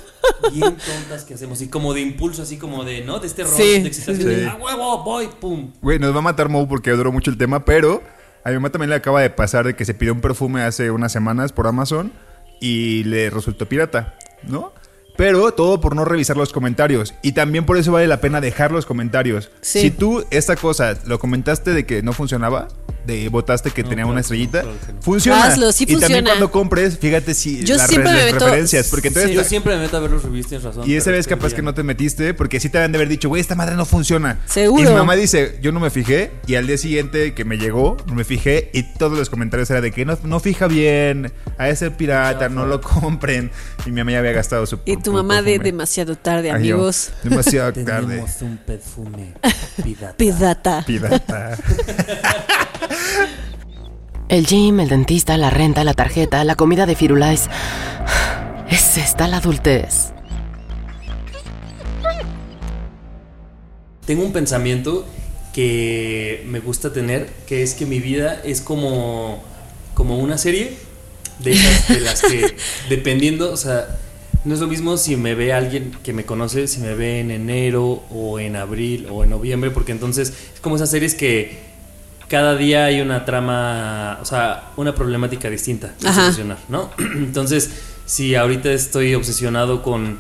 bien tontas que hacemos y como de impulso, así como de, ¿no? De este rush Sí, de excitación. sí, de, sí. ¡Ah, huevo! Voy, pum. Güey, nos va a matar Mo porque duró mucho el tema, pero a mi mamá también le acaba de pasar de que se pidió un perfume hace unas semanas por Amazon y le resultó pirata, ¿no? Pero todo por no revisar los comentarios. Y también por eso vale la pena dejar los comentarios. Sí. Si tú esta cosa lo comentaste de que no funcionaba, de votaste que No, tenía claro una que no, estrellita, claro no. funciona. Hazlo, sí y también funciona. cuando compres, fíjate si Yo las, siempre re- me las meto- referencias. Porque entonces Yo siempre me meto a ver los reviews, tienes razón. y esa vez capaz que no te metiste, porque sí te habían de haber dicho, güey, esta madre no funciona. Seguro. Y mi mamá dice, yo no me fijé, y al día siguiente que me llegó, me fijé, y todos los comentarios eran de que no, no fija bien, a ese pirata, no lo compren. Y mi mamá ya había gastado su Y tu mamá de demasiado tarde, Ay, yo, amigos. Demasiado tarde. Tenemos un perfume pirata. Pedata. Pirata. El gym, el dentista, la renta, la tarjeta, la comida de Firulais. ¿Es esta la adultez? Tengo un pensamiento que me gusta tener, que es que mi vida es como, como una serie de esas de las que, *laughs* dependiendo, o sea, no es lo mismo si me ve alguien que me conoce, si me ve en enero o en abril o en noviembre, porque entonces es como esas series que cada día hay una trama, o sea, una problemática distinta que Ajá. solucionar, ¿no? *clears throat* Entonces, si ahorita estoy obsesionado con,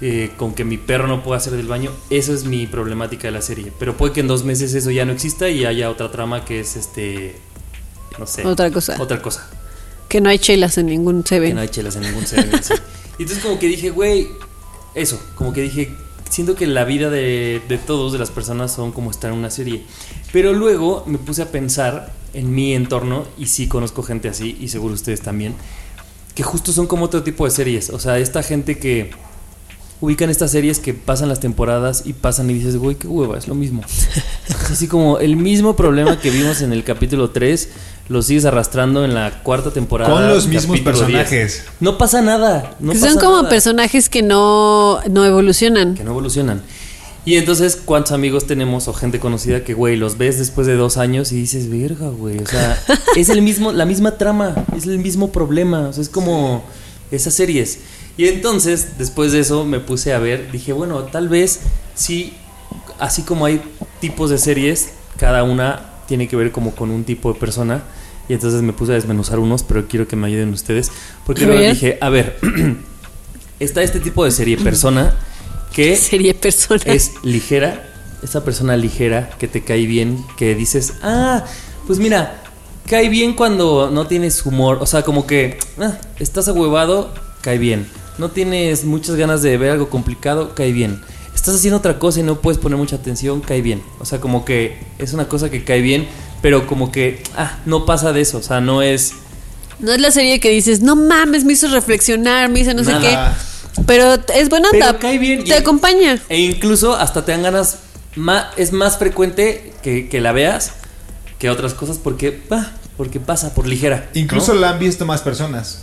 eh, con que mi perro no pueda hacer del baño, eso es mi problemática de la serie. Pero puede que en dos meses eso ya no exista y haya otra trama que es este, no sé, Otra cosa. otra cosa. Que no hay chelas en ningún Que Seven. no hay chelas en ningún seven, sí. *laughs* Y entonces como que dije, güey, eso, como que dije, siento que la vida de, de todos, de las personas, son como estar en una serie. Pero luego me puse a pensar en mi entorno, y sí conozco gente así, y seguro ustedes también, que justo son como otro tipo de series. O sea, esta gente que ubican estas series que pasan las temporadas y pasan y dices, güey, qué hueva, es lo mismo. *laughs* Así como el mismo problema que vimos en el capítulo 3, lo sigues arrastrando en la cuarta temporada. Con los mismos capítulo 10. personajes. No pasa nada. No Que son como nada. personajes que no, no evolucionan. que no evolucionan. Y entonces, ¿cuántos amigos tenemos o gente conocida que, güey, los ves después de dos años y dices, verga, güey? O sea, *laughs* es el mismo, la misma trama, es el mismo problema. O sea, es como esas series. Y entonces, después de eso, me puse a ver, dije, bueno, tal vez sí, así como hay tipos de series, cada una tiene que ver como con un tipo de persona. Y entonces me puse a desmenuzar unos, pero quiero que me ayuden ustedes. Porque luego dije, a ver, *clears throat* está este tipo de serie, persona, que *laughs* Serie persona. es ligera, esa persona ligera que te cae bien, que dices, ah, pues mira, cae bien cuando no tienes humor, o sea, como que ah, estás ahuevado, cae bien. No tienes muchas ganas de ver algo complicado, cae bien. Estás haciendo otra cosa y no puedes poner mucha atención, cae bien. O sea, como que es una cosa que cae bien, pero como que, ah, no pasa de eso, o sea, no es... No es la serie que dices, no mames, me hizo reflexionar, me hizo no sé qué. Pero es buena Pero onda. cae bien. Te y- acompaña. E incluso hasta te dan ganas. ma- es más frecuente que, que la veas que otras cosas porque, ah, porque pasa por ligera. ¿no? Incluso la han visto más personas.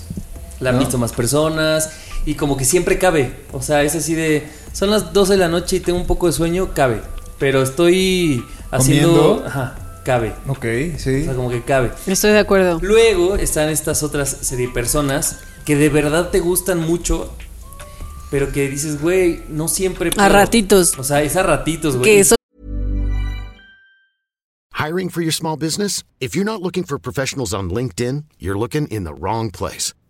la han ¿no? visto más personas y como que siempre cabe. O sea, es así de. Son las 12 de la noche y tengo un poco de sueño, cabe. Pero estoy haciendo. ¿Comiendo? Ajá, cabe. Ok, O sí. sea, como que cabe. Estoy de acuerdo. Luego están estas otras serie personas que de verdad te gustan mucho, pero que dices, güey, no siempre. A puedo". ratitos. O sea, es a ratitos, güey. Que eso Hiring for your small business? If you're not looking for professionals on LinkedIn, you're looking in the wrong place.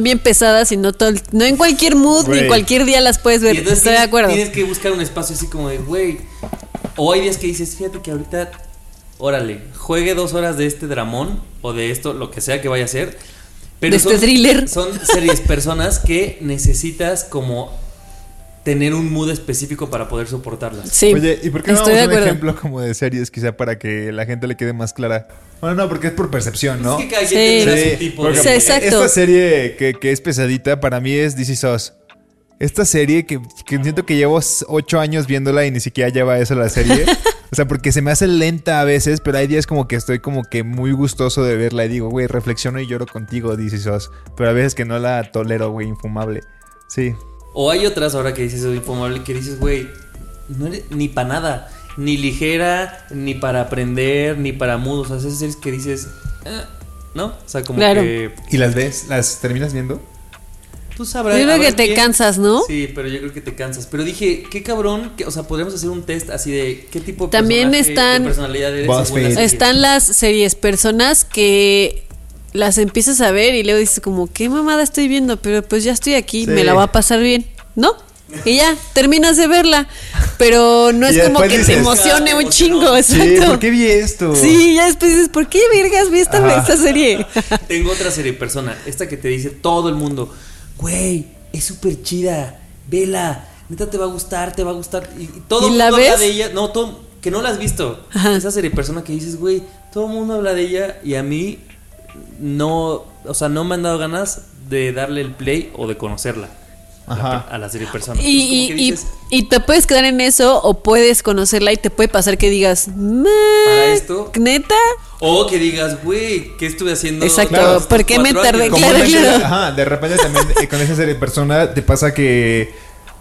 Bien pesadas y no todo el- no en cualquier mood ni Güey. cualquier día las puedes ver. entonces Estoy de acuerdo. Tienes que buscar un espacio así como de, güey. O hay días que dices, fíjate que ahorita, órale, juegue dos horas de este dramón o de esto, lo que sea que vaya a ser. Pero De este thriller. Son series, *laughs* personas que necesitas como tener un mood específico para poder soportarlas. Sí. Oye, ¿y por qué no Estoy de damos un ejemplo como de series quizá para que la gente le quede más clara? Bueno, no, porque es por percepción, ¿no? Es que cada Sí. quien tendrá Sí, su tipo de... Sí, exacto. Esta serie que, que es pesadita para mí es DC SOS. Esta serie que, que siento que llevo ocho años viéndola y ni siquiera lleva eso la serie. *laughs* o sea, porque se me hace lenta a veces, pero hay días como que estoy como que muy gustoso de verla y digo, güey, reflexiono y lloro contigo, DC SOS. Pero a veces que no la tolero, güey, infumable. Sí. O hay otras ahora que dices infumable que dices, güey, no eres ni para nada, ni ligera, ni para aprender, ni para mudos. O sea, esas series que dices, "Ah", ¿no? O sea, como Claro. que ¿Y las ves? ¿Las terminas viendo? tú sabrás. Yo creo que te cansas, ¿no? Sí, pero yo creo que te cansas. Pero dije, qué cabrón, que, o sea, podríamos hacer un test así de qué tipo de También están- de personalidad eres. Están las series personas que las empiezas a ver y luego dices como, ¿qué mamada estoy viendo? Pero pues ya estoy aquí, Sí. me la va a pasar bien, ¿no? Y ya, terminas de verla. Pero no es como que te emocione "Ah, un me chingo, emocionó". Sí, exacto. ¿por qué vi esto? Sí, ya después dices, ¿por qué vergas vi esta, Ajá. esta serie? *laughs* Tengo otra serie persona, esta que te dice todo el mundo, güey, es súper chida, vela, neta te va a gustar, te va a gustar. Y, y todo ¿Y el la mundo habla de ella. No, todo, que no la has visto. Ajá. Esa serie de persona que dices, güey, todo el mundo habla de ella y a mí no, o sea, no me han dado ganas de darle el play o de conocerla. Ajá. a la serie de persona. Y, y- y- te puedes quedar en eso o puedes conocerla y te puede pasar que digas, "Meh, Para esto- ¿Neta? O que digas, güey, ¿qué estuve haciendo? Exacto, estos ¿por qué me tardé? Claro, claro. Ajá, de repente también eh, con esa serie de persona te pasa que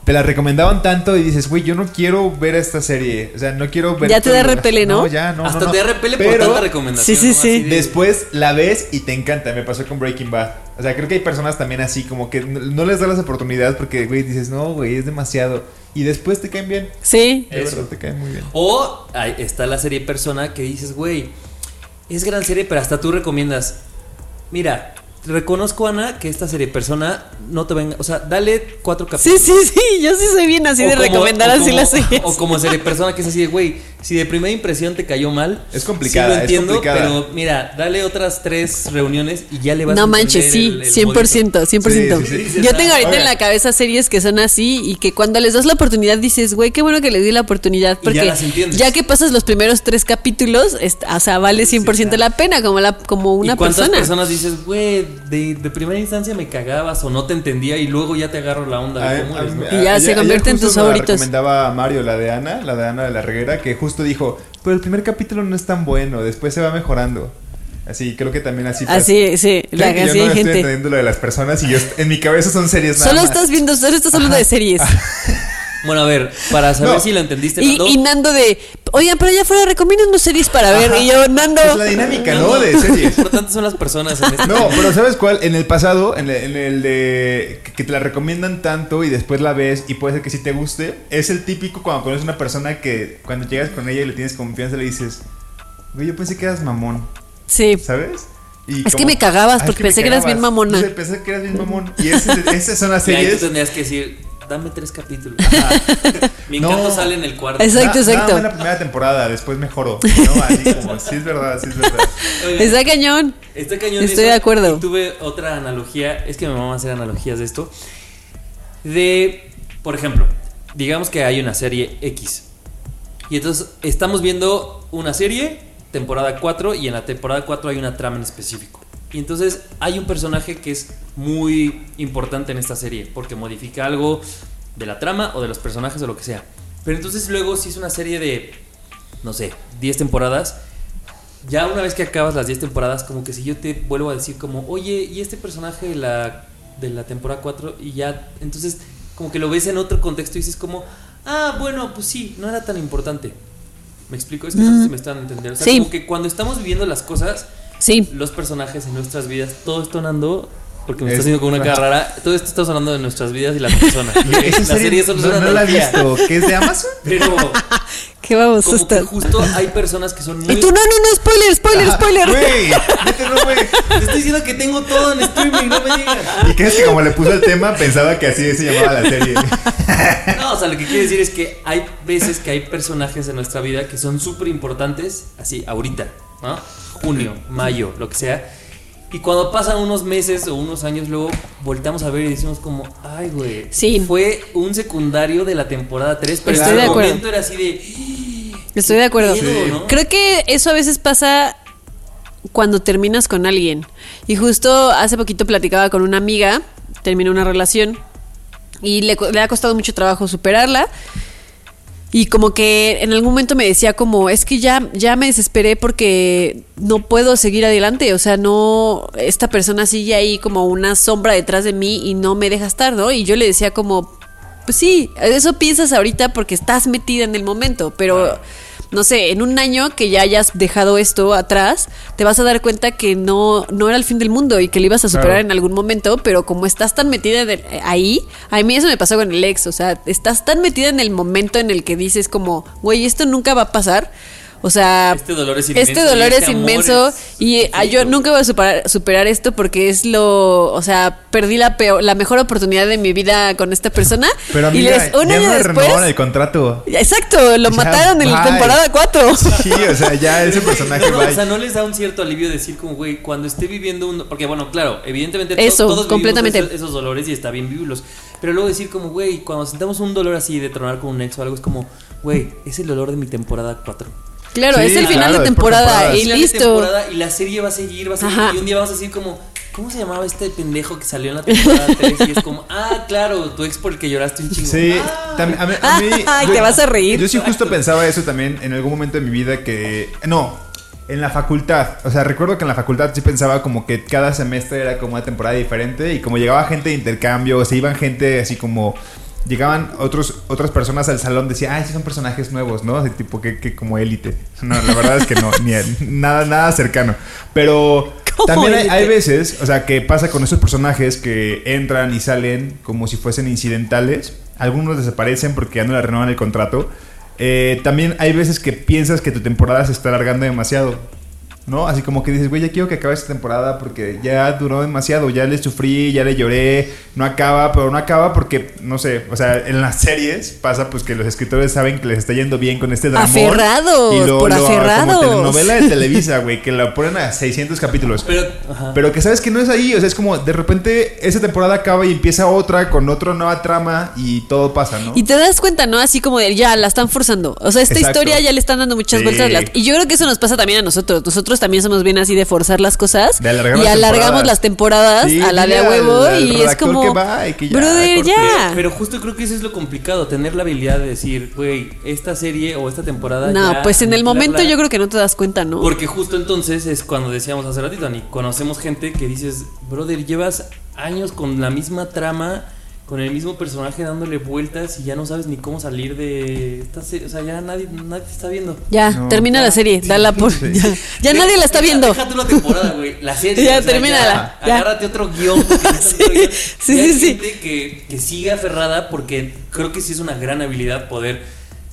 te la recomendaban tanto y dices, güey, yo no quiero ver esta serie. O sea, no quiero ver. Ya te da repele, ¿no? No, ya, no. Hasta no, no. te da repele por Pero tanta recomendación. Sí, sí, ¿no? sí. Después la ves y te encanta. Me pasó con Breaking Bad. O sea, creo que hay personas también así, como que no, no les da las oportunidades porque, güey, dices, no, güey, es demasiado. Y después te caen bien. Sí. De Eso. verdad, te caen muy bien. O ahí está la serie Persona que dices, güey, es gran serie, pero hasta tú recomiendas. Mira, reconozco, Ana, que esta serie Persona no te venga. O sea, dale cuatro Sí, capítulos. sí, sí. Yo sí soy bien así O de como- recomendar así como- las series. O como serie Persona que es así de, güey, si de primera impresión te cayó mal. Es complicada, sí lo es entiendo, complicada. pero mira, dale otras tres reuniones y ya le vas a No manches, sí, el- el 100%, 100%. Sí, sí, sí. Yo tengo ahorita en la cabeza series que son así y que cuando les das la oportunidad dices, güey, qué bueno que les di la oportunidad. Y ya Porque las entiendes. ya que pasas los primeros tres capítulos, es- o sea, vale 100% la pena como, la, como una ¿Y cuántas persona. personas dices, güey, de, de primera instancia me cagabas o no te entendía y luego ya te agarro la onda A- de cómo a- eres, ¿no? a- Y ya se convierte en tus favoritos. recomendaba a Mario, la de Ana, la de Ana de la Reguera, que justo dijo, pero el primer capítulo no es tan bueno, después se va mejorando. Así, creo que también así pasa. Así, sí, la que yo así no estoy gente. entendiendo lo de las personas y yo en mi cabeza son series nada Solo más. estás viendo, solo estás hablando de series. Bueno, a ver, para saber No. si lo entendiste, Y, Nando, y Nando de, oigan, pero allá afuera recomiendan unas series para ver. Y yo, Nando. Es la dinámica, ¿no? De Lo series. importante son las personas en este No, pero ¿sabes cuál? En el pasado, en el, en el de que te la recomiendan tanto y después la ves y puede ser que sí te guste, es el típico cuando conoces a una persona que cuando llegas con ella y le tienes confianza le dices, güey, yo pensé que eras mamón, Sí. ¿sabes? Y Es que me cagabas "Ah, es porque me pensé que eras bien cagabas". mamona. Pensé que eras bien mamón. Y ese- esas son las *laughs* Y ahí tú series. tendrías que decir, dame tres capítulos. *laughs* Ajá. Mi encanto No. sale en el cuarto. Exacto. Na- exacto. en la primera temporada, después mejoró. ¿no? Así como, *laughs* sí es verdad, sí es verdad. Oigan, Está cañón. Está cañón Estoy eso. de acuerdo. Y tuve otra analogía, es que me vamos a hacer analogías de esto. De, por ejemplo, digamos que hay una serie X. Y entonces estamos viendo una serie, temporada 4, y en la temporada 4 hay una trama en específico. Y entonces hay un personaje que es muy importante en esta serie, porque modifica algo de la trama o de los personajes o lo que sea. Pero entonces luego si es una serie de, no sé, 10 temporadas, ya una vez que acabas las 10 temporadas, como que si yo te vuelvo a decir como, oye, ¿y este personaje de la, de la temporada 4? Y ya, entonces como que lo ves en otro contexto y dices como, ah, bueno, pues sí, no era tan importante. ¿Me explico? Es que no sé si me están entendiendo. O sea, Sí. como que cuando estamos viviendo las cosas, Sí. los personajes en nuestras vidas, todo esto Nando, porque me Es- está haciendo con una cara rara, todo esto está hablando de nuestras vidas y las personas. La *laughs* serie solo no, no la he visto. ¿Qué es de Amazon? *laughs* Pero *laughs* Qué vamos, como que susto. justo hay personas que son muy... Y tú, no, no, no, spoiler, spoiler, Ajá, spoiler. Güey, güey. Te estoy diciendo que tengo todo en streaming, no me digas. ¿Y crees que como le puso el tema pensaba que así se llamaba la serie? No, o sea, lo que quiero decir es que hay veces que hay personajes en nuestra vida que son súper importantes, así, ahorita, ¿no? Junio, mayo, lo que sea. Y cuando pasan unos meses o unos años, luego volteamos a ver y decimos como, ay, güey, Sí. fue un secundario de la temporada 3, pero Estoy en acuerdo. momento era así de... Estoy de acuerdo. Creo que eso a veces pasa cuando terminas con alguien. Y justo hace poquito platicaba con una amiga, terminó una relación y le ha costado mucho trabajo superarla. Y como que en algún momento me decía como, es que ya, ya me desesperé porque no puedo seguir adelante. O sea, no, esta persona sigue ahí como una sombra detrás de mí y no me deja estar, ¿no? Y yo le decía como, pues sí, eso piensas ahorita porque estás metida en el momento, pero no sé, en un año que ya hayas dejado esto atrás, te vas a dar cuenta que no, no era el fin del mundo y que lo ibas a superar Claro. en algún momento, pero como estás tan metida en el- ahí, a mí eso me pasó con el ex, o sea, estás tan metida en el momento en el que dices como, güey, esto nunca va a pasar. O sea, Este dolor es inmenso Este dolor y este es amor inmenso es y ah, yo nunca voy a superar, superar esto porque es lo, o sea, perdí la peor, la mejor oportunidad de mi vida con esta persona. Pero a mí y ya, les, un ya año no después, renovaron el contrato. exacto, lo Ya, mataron en la temporada 4. Sí, o sea, ya ese *laughs* personaje No, o sea, no les da un cierto alivio decir como, güey, cuando esté viviendo un... Porque, bueno, claro, evidentemente Eso, todos completamente. Esos, esos dolores y está bien vivirlos. Pero luego decir como, güey, cuando sentamos un dolor así de tronar con un ex o algo, es como, güey, es el dolor de mi temporada 4. Claro, Sí, es el final claro, de temporada y Final de listo. temporada y la serie va a seguir, va a seguir. Ajá. Y un día vamos a decir como, ¿cómo se llamaba este pendejo que salió en la temporada *laughs* 3? Y es como, ah, claro, tu ex por el que lloraste un chingo. Sí, Ah. a mí, a mí- *laughs* Ay, yo- te vas a reír. Yo sí justo pensaba eso también en algún momento de mi vida que... No, en la facultad. O sea, recuerdo que en la facultad sí pensaba como que cada semestre era como una temporada diferente y como llegaba gente de intercambio, o se iban gente así como... Llegaban otros, otras personas al salón, decía, ay, sí son personajes nuevos, ¿no? Así tipo que, que como élite. No, la verdad es que no, ni nada, nada cercano. Pero también hay, veces, o sea, que pasa con esos personajes que entran y salen como si fuesen incidentales. Algunos desaparecen porque ya no le renuevan el contrato. Eh, también hay veces que piensas que tu temporada se está alargando demasiado. ¿No? Así como que dices, güey, ya quiero que acabe esta temporada porque ya duró demasiado, ya le sufrí, ya le lloré, no acaba, pero no acaba porque, no sé, o sea, en las series pasa pues que los escritores saben que les está yendo bien con este drama. Aferrados, por aferrados. Como telenovela de Televisa, *laughs* güey, que la ponen a 600 capítulos. Pero, ajá. Pero que sabes que no es ahí, o sea, es como de repente esa temporada acaba y empieza otra con otra nueva trama y todo pasa, ¿no? Y te das cuenta, ¿no? Así como de ya la están forzando. O sea, esta Exacto. historia ya le están dando muchas Sí. vueltas. Y yo creo que eso nos pasa también a nosotros. Nosotros también somos bien así de forzar las cosas. De alargar y las alargamos las temporadas Sí, a la de a huevo. al- al y es como. que va y que ya, brother, ya. Pero justo creo que eso es lo complicado, tener la habilidad de decir, güey, esta serie o esta temporada. no, ya pues en el momento yo creo que no te das cuenta, ¿no? Porque justo entonces es cuando decíamos hace ratito, Ani, conocemos gente que dices, brother, llevas años con la misma trama, con el mismo personaje dándole vueltas y ya no sabes ni cómo salir de esta serie. O sea, ya nadie, nadie te está viendo. Ya, No. termina la serie, dala por. Ya, ya De- nadie la está viendo. Déjate una temporada, güey. La serie. *laughs* Ya, o sea, termínala, ya, ya. Agárrate otro guion. *laughs* Sí, otro guion. sí, Y hay sí, sí. gente Que, que sigue aferrada porque creo que sí es una gran habilidad poder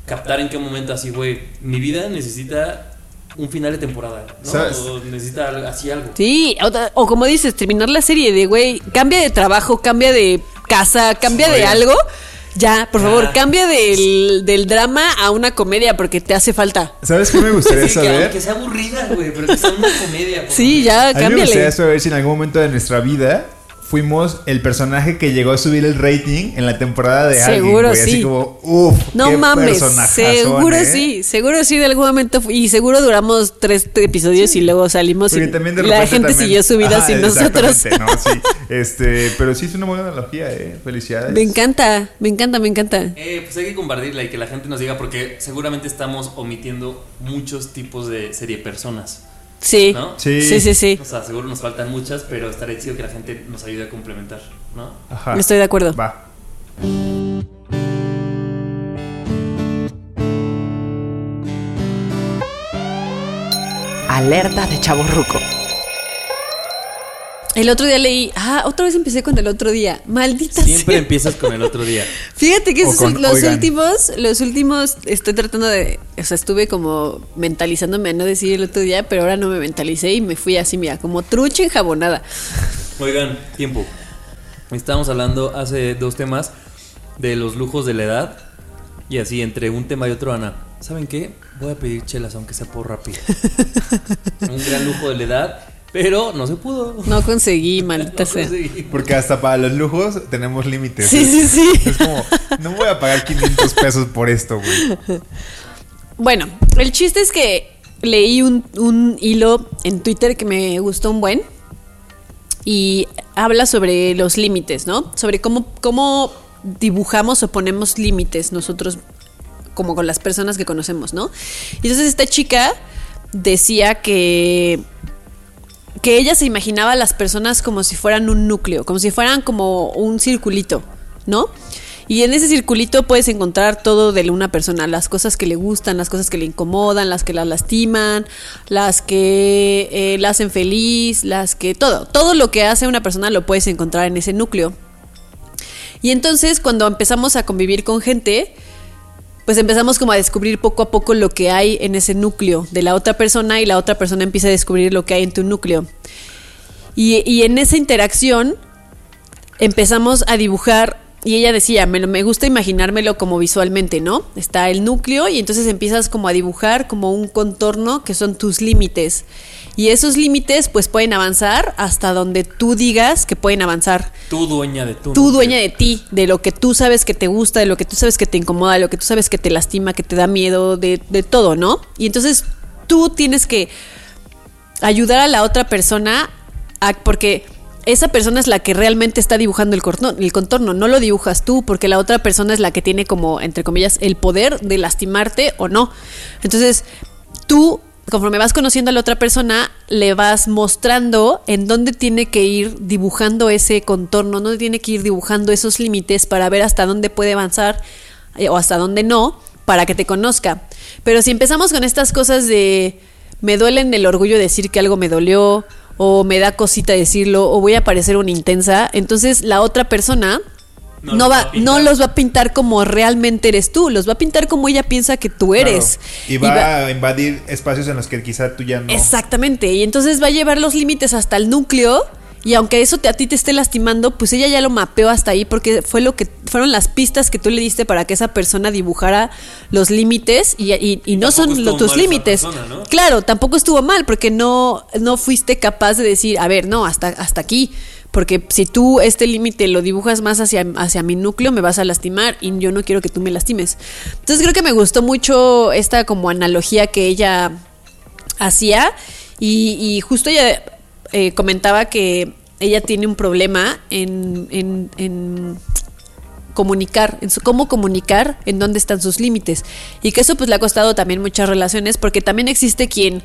captar en qué momento así, güey. Mi vida necesita un final de temporada. ¿no? ¿Sabes? O necesita algo- así algo. Sí, o, o como dices, terminar la serie de, güey, cambia de trabajo, cambia de casa, cambia de algo. Ya, por Ya. favor, cambia del, del drama a una comedia porque te hace falta. ¿Sabes qué me gustaría Sí, que, saber? aunque sea aburrida, güey, pero que sea una comedia. por Sí, favor. ya, A mí me gustaría saber si en algún momento de nuestra vida fuimos el personaje que llegó a subir el rating en la temporada de alguien. Seguro güey, Así sí. como, uff, No qué mames, seguro ¿eh? sí, seguro sí de algún momento y seguro duramos tres episodios y luego salimos Porque y también de la gente también- siguió su vida Ajá, sin nosotros. exactamente, No, sí. *laughs* Este, pero sí es una buena analogía, eh. Felicidades. Me encanta, me encanta, me encanta. Eh, pues hay que compartirla y que la gente nos diga porque seguramente estamos omitiendo muchos tipos de serie personas. Sí, ¿No? sí, Sí. sí, sí. O sea, seguro nos faltan muchas, pero estaría chido que la gente nos ayude a complementar, ¿no? Ajá. Estoy de acuerdo. Va. Alerta de chaborruco. El otro día leí, ah, otra vez empecé con el otro día. Maldita Siempre sea. empiezas con el otro día. *laughs* Fíjate que esos con los oigan. últimos, los últimos, estoy tratando de, o sea, estuve como mentalizándome a no decir el otro día, pero ahora no me mentalicé y me fui así, mira, como trucha enjabonada. Oigan, tiempo. Estábamos hablando hace dos temas de los lujos de la edad. Y así, entre un tema y otro, Ana. ¿Saben qué? Voy a pedir chelas, aunque sea por rápido. *laughs* un gran lujo de la edad, pero no se pudo. No conseguí, maldita *laughs* No sea. conseguí. Porque hasta para los lujos tenemos límites. Sí, sí, sí. Es como, no voy a pagar 500 pesos por esto, güey. *laughs* Bueno, el chiste es que leí un, un hilo en Twitter que me gustó un buen y habla sobre los límites, ¿no? Sobre cómo, cómo dibujamos o ponemos límites nosotros como con las personas que conocemos, ¿no? Y entonces esta chica decía que que ella se imaginaba a las personas como si fueran un núcleo, como si fueran como un circulito, ¿no? Y en ese circulito puedes encontrar todo de una persona, las cosas que le gustan, las cosas que le incomodan, las que la lastiman, las que eh, la hacen feliz, las que todo, todo lo que hace una persona lo puedes encontrar en ese núcleo. Y entonces cuando empezamos a convivir con gente, pues empezamos como a descubrir poco a poco lo que hay en ese núcleo de la otra persona y la otra persona empieza a descubrir lo que hay en tu núcleo. Y, y en esa interacción empezamos a dibujar y ella decía, me, me gusta imaginármelo como visualmente, ¿no? Está el núcleo y entonces empiezas como a dibujar como un contorno que son tus límites. Y esos límites pues pueden avanzar hasta donde tú digas que pueden avanzar. Tú dueña de tu Tú núcleo. dueña de ti, de lo que tú sabes que te gusta, de lo que tú sabes que te incomoda, de lo que tú sabes que te lastima, que te da miedo, de, de todo, ¿no? Y entonces tú tienes que ayudar a la otra persona a- porque esa persona es la que realmente está dibujando el, corno- el contorno, no lo dibujas tú, porque la otra persona es la que tiene como, entre comillas, el poder de lastimarte o no. Entonces, tú, conforme vas conociendo a la otra persona, le vas mostrando en dónde tiene que ir dibujando ese contorno, dónde tiene que ir dibujando esos límites para ver hasta dónde puede avanzar eh, o hasta dónde no, para que te conozca. Pero si empezamos con estas cosas de me duele en el orgullo decir que algo me dolió, o me da cosita decirlo, o voy a parecer una intensa, entonces la otra persona No va va, no los va a pintar como realmente eres tú, los va a pintar como ella piensa que tú eres. Y va, a invadir espacios en los que quizá tú ya no. Exactamente, y entonces va a llevar los límites hasta el núcleo y aunque eso te, a ti te esté lastimando, pues ella ya lo mapeó hasta ahí porque fue lo que fueron las pistas que tú le diste para que esa persona dibujara los límites y, y- y no son lo- tus límites. persona, ¿no? Claro, tampoco estuvo mal porque no, no fuiste capaz de decir, a ver, no, hasta, hasta aquí. Porque si tú este límite lo dibujas más hacia, hacia mi núcleo, me vas a lastimar y yo no quiero que tú me lastimes. Entonces creo que me gustó mucho esta como analogía que ella hacía y, y justo ella eh, comentaba que ella tiene un problema en, en- en comunicar, en su, cómo comunicar, en dónde están sus límites. Y que eso pues le ha costado también muchas relaciones porque también existe quien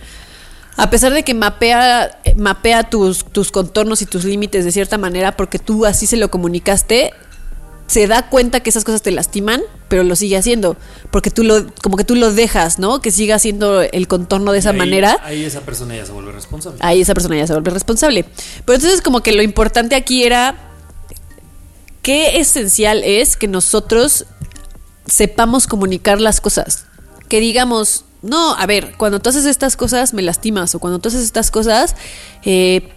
a pesar de que mapea, mapea tus, tus contornos y tus límites de cierta manera porque tú así se lo comunicaste, se da cuenta que esas cosas te lastiman, pero lo sigue haciendo, porque tú lo, como que tú lo dejas, ¿no? Que siga haciendo el contorno de esa Ahí- manera. Ahí esa persona ya se vuelve responsable. Ahí esa persona ya se vuelve responsable. Pero entonces como que lo importante aquí era qué esencial es que nosotros sepamos comunicar las cosas. Que digamos, no, a ver, cuando tú haces estas cosas me lastimas o cuando tú haces estas cosas eh,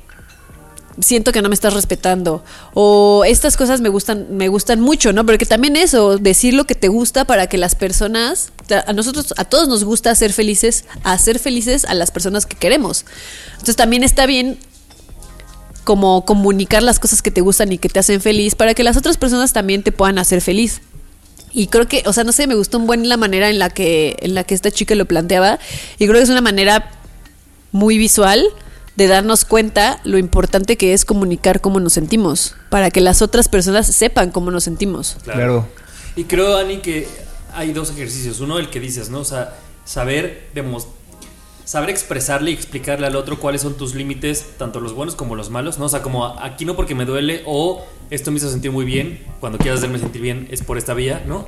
siento que no me estás respetando o estas cosas me gustan me gustan mucho, ¿no? Porque también eso, decir lo que te gusta para que las personas a nosotros a todos nos gusta ser felices, hacer felices a las personas que queremos. Entonces también está bien como comunicar las cosas que te gustan y que te hacen feliz para que las otras personas también te puedan hacer feliz. Y creo que, o sea, no sé, me gustó un buen la manera en la que en la que esta chica lo planteaba y creo que es una manera muy visual de darnos cuenta lo importante que es comunicar cómo nos sentimos para que las otras personas sepan cómo nos sentimos. Claro. Y creo, Ani, que hay dos ejercicios. Uno, el que dices, ¿no? O sea, saber demos- saber expresarle y explicarle al otro cuáles son tus límites, tanto los buenos como los malos, ¿no? O sea, como aquí no porque me duele o esto me hizo sentir muy bien, cuando quieras hacerme sentir bien es por esta vía, ¿no?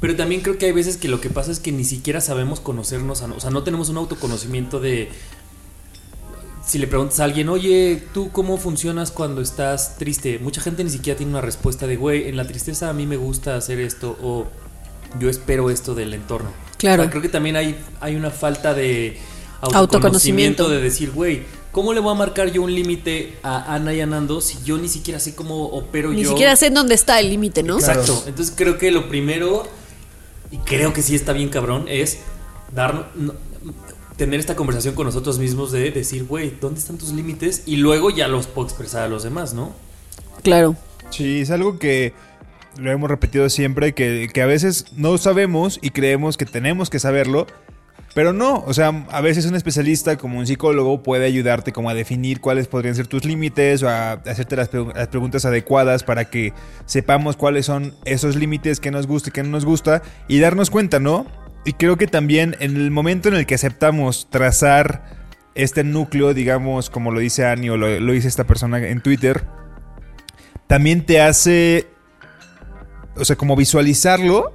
Pero también creo que hay veces que lo que pasa es que ni siquiera sabemos conocernos, a- o sea, no tenemos un autoconocimiento de si le preguntas a alguien, oye, ¿tú cómo funcionas cuando estás triste? Mucha gente ni siquiera tiene una respuesta de, güey, en la tristeza a mí me gusta hacer esto o yo espero esto del entorno. Claro. O sea, creo que también hay, hay una falta de Autoconocimiento. autoconocimiento de decir, güey, ¿cómo le voy a marcar yo un límite a Ana y a Nando si yo ni siquiera sé cómo opero Ni yo? siquiera sé dónde está el límite, ¿no? Exacto. Entonces creo que lo primero, y creo que sí está bien cabrón, es dar, no- tener esta conversación con nosotros mismos de decir, güey, ¿dónde están tus límites? Y luego ya los puedo expresar a los demás, ¿no? Claro. Sí, es algo que lo hemos repetido siempre, que, que a veces no sabemos y creemos que tenemos que saberlo, pero no, o sea, a veces un especialista como un psicólogo puede ayudarte como a definir cuáles podrían ser tus límites o a hacerte las, pre- las preguntas adecuadas para que sepamos cuáles son esos límites que nos gusta y que no nos gusta y darnos cuenta, ¿no? Y creo que también en el momento en el que aceptamos trazar este núcleo, digamos, como lo dice Annie o lo, dice esta persona en Twitter, también te hace, o sea, como visualizarlo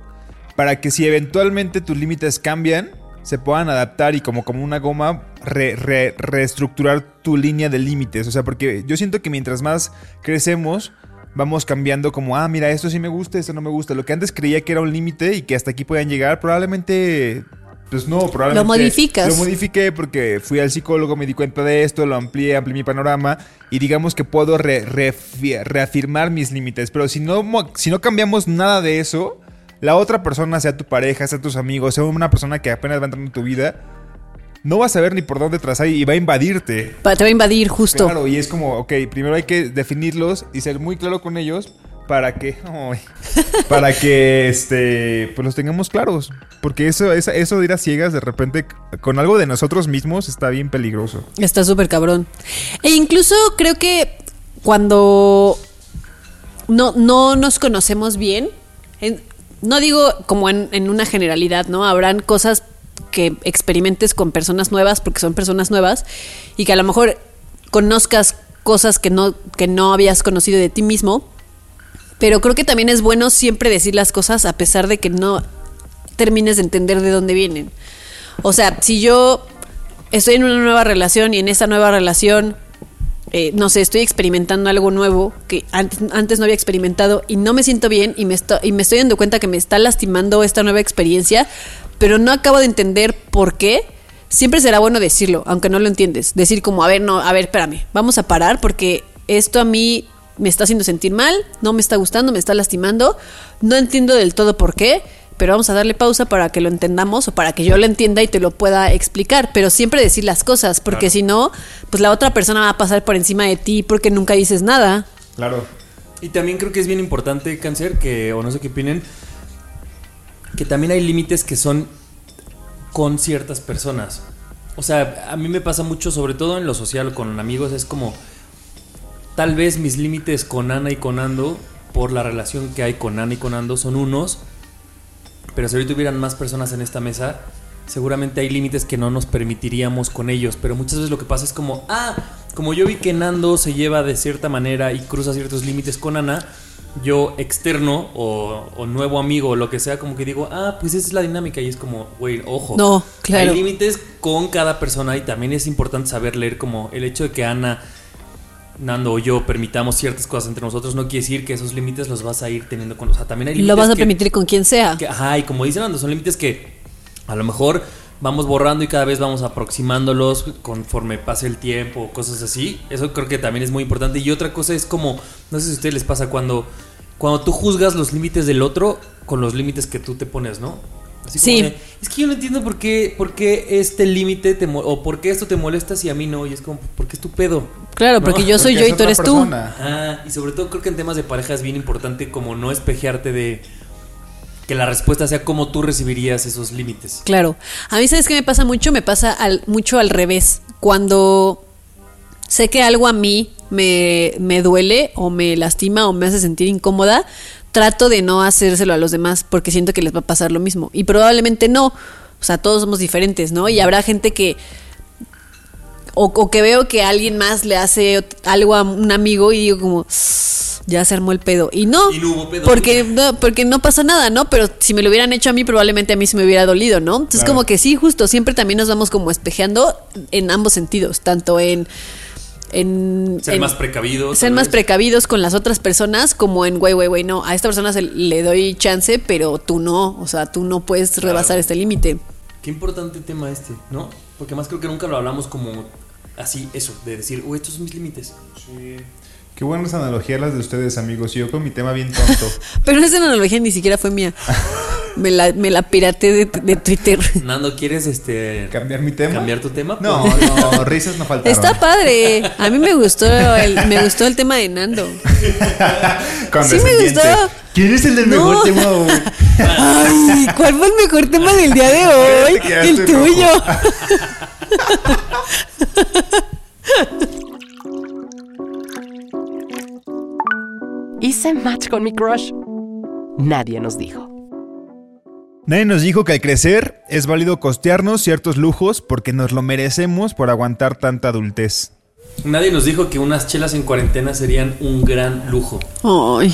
para que si eventualmente tus límites cambian, se puedan adaptar y como, como una goma re- re- reestructurar tu línea de límites. O sea, porque yo siento que mientras más crecemos, vamos cambiando como, ah, mira, esto sí me gusta, esto no me gusta. Lo que antes creía que era un límite y que hasta aquí podían llegar, probablemente... Pues no, probablemente... Lo modificas. Lo modifiqué porque fui al psicólogo, me di cuenta de esto, lo amplié, amplié mi panorama y digamos que puedo re- reafirmar mis límites. Pero si no, si no cambiamos nada de eso, la otra persona, sea tu pareja, sea tus amigos, sea una persona que apenas va entrando en tu vida, no vas a ver ni por dónde trazar y va a invadirte. Te va a invadir justo. Claro, y es como, ok, primero hay que definirlos y ser muy claro con ellos para que, *laughs* para que, este, pues los tengamos claros. Porque eso, eso de ir a ciegas de repente con algo de nosotros mismos está bien peligroso. Está súper cabrón. E incluso creo que cuando no, no nos conocemos bien, en- no digo como en, en una generalidad, ¿no? Habrán cosas que experimentes con personas nuevas porque son personas nuevas y que a lo mejor conozcas cosas que no, que no habías conocido de ti mismo. Pero creo que también es bueno siempre decir las cosas a pesar de que no termines de entender de dónde vienen. O sea, si yo estoy en una nueva relación y en esa nueva relación, eh, no sé, estoy experimentando algo nuevo que antes, antes no había experimentado y no me siento bien y me, esto- y me estoy dando cuenta que me está lastimando esta nueva experiencia, pero no acabo de entender por qué. Siempre será bueno decirlo, aunque no lo entiendes. Decir como, a ver, no, a ver, espérame, vamos a parar porque esto a mí me está haciendo sentir mal, no me está gustando, me está lastimando, no entiendo del todo por qué, pero vamos a darle pausa para que lo entendamos o para que yo lo entienda y te lo pueda explicar, pero siempre decir las cosas, porque si no, pues la otra persona va a pasar por encima de ti porque nunca dices nada. Claro. Y también creo que es bien importante, Cáncer, que, o no sé qué opinen, que también hay límites que son con ciertas personas. O sea, a mí me pasa mucho, sobre todo en lo social con amigos, es como, tal vez mis límites con Ana y con Ando, por la relación que hay con Ana y con Ando, son unos, pero si ahorita hubieran más personas en esta mesa, seguramente hay límites que no nos permitiríamos con ellos. Pero muchas veces lo que pasa es como, ah, como yo vi que Nando se lleva de cierta manera y cruza ciertos límites con Ana, yo externo o, o nuevo amigo o lo que sea, como que digo, ah, pues esa es la dinámica y es como, güey, ojo. No, claro. Hay límites con cada persona y también es importante saber leer como el hecho de que Ana... Nando o yo permitamos ciertas cosas entre nosotros no quiere decir que esos límites los vas a ir teniendo con... O sea, también hay límites Lo vas a que- permitir con quien sea. que- ajá, y como dicen Ando, son límites que a lo mejor vamos borrando y cada vez vamos aproximándolos conforme pase el tiempo, cosas así. Eso creo que también es muy importante. Y otra cosa es como, no sé si a ustedes les pasa cuando, cuando tú juzgas los límites del otro con los límites que tú te pones, ¿no? Así como Sí. de, es que yo no entiendo por qué, por qué este límite te o por qué esto te molesta si a mí no. Y es como, porque es tu pedo. Claro, ¿no? porque yo soy Porque yo y tú eres tú. Ah, y sobre todo creo que en temas de pareja es bien importante como no espejearte de que la respuesta sea como tú recibirías esos límites. Claro. A mí, ¿sabes qué me pasa mucho? Me pasa al, mucho al revés. Cuando sé que algo a mí me, me duele o me lastima o me hace sentir incómoda, trato de no hacérselo a los demás porque siento que les va a pasar lo mismo. Y probablemente no. O sea, todos somos diferentes, ¿no? Y habrá gente que... O, o que veo que alguien más le hace algo a un amigo y digo como... Ya se armó el pedo. Y no, Y no hubo pedo. porque no, porque no pasa nada, ¿no? Pero si me lo hubieran hecho a mí, probablemente a mí se me hubiera dolido, ¿no? Entonces, Claro. como que sí, justo, siempre también nos vamos como espejeando en ambos sentidos, tanto en. En Ser en- más precavidos. ser más vez. precavidos con las otras personas, como en, güey, güey, güey, no, a esta persona se le doy chance, pero tú no, o sea, tú no puedes Claro. rebasar este límite. Qué importante tema este, ¿no? Porque más creo que nunca lo hablamos como así, eso, de decir, uy, estos son mis límites. Qué buenas analogías las de ustedes, amigos. Y yo con mi tema bien tonto. *laughs* Pero esa analogía ni siquiera fue mía. Me la, me la piraté de, de Twitter. Nando, ¿quieres este ¿Cambiar mi tema? cambiar tu tema? No, no, *laughs* risas no faltaron. Está padre. A mí me gustó el, me gustó el tema de Nando. Sí me gustó. ¿Quién es el del No. mejor tema hoy? Ay, ¿cuál fue el mejor tema del día de hoy? El tuyo. *laughs* Hice match con mi crush. Nadie nos dijo. Nadie nos dijo que al crecer es válido costearnos ciertos lujos porque nos lo merecemos por aguantar tanta adultez. Nadie nos dijo que unas chelas en cuarentena serían un gran lujo. Ay.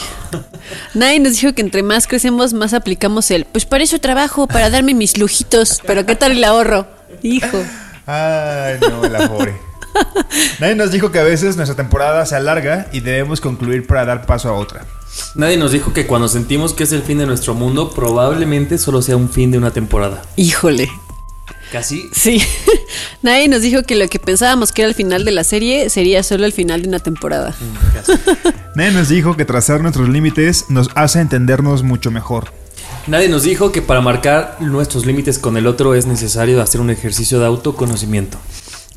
Nadie nos dijo que entre más crecemos, más aplicamos el. Pues para eso trabajo, para darme mis lujitos. Pero ¿qué tal el ahorro? Hijo. Ay, no, el afore. *laughs* Nadie nos dijo que a veces nuestra temporada se alarga y debemos concluir para dar paso a otra. Nadie nos dijo que cuando sentimos que es el fin de nuestro mundo, probablemente solo sea un fin de una temporada. Híjole. Casi. Sí. *laughs* Nadie nos dijo que lo que pensábamos que era el final de la serie sería solo el final de una temporada. casi. *laughs* Nadie nos dijo que trazar nuestros límites nos hace entendernos mucho mejor. Nadie nos dijo que para marcar nuestros límites con el otro es necesario hacer un ejercicio de autoconocimiento.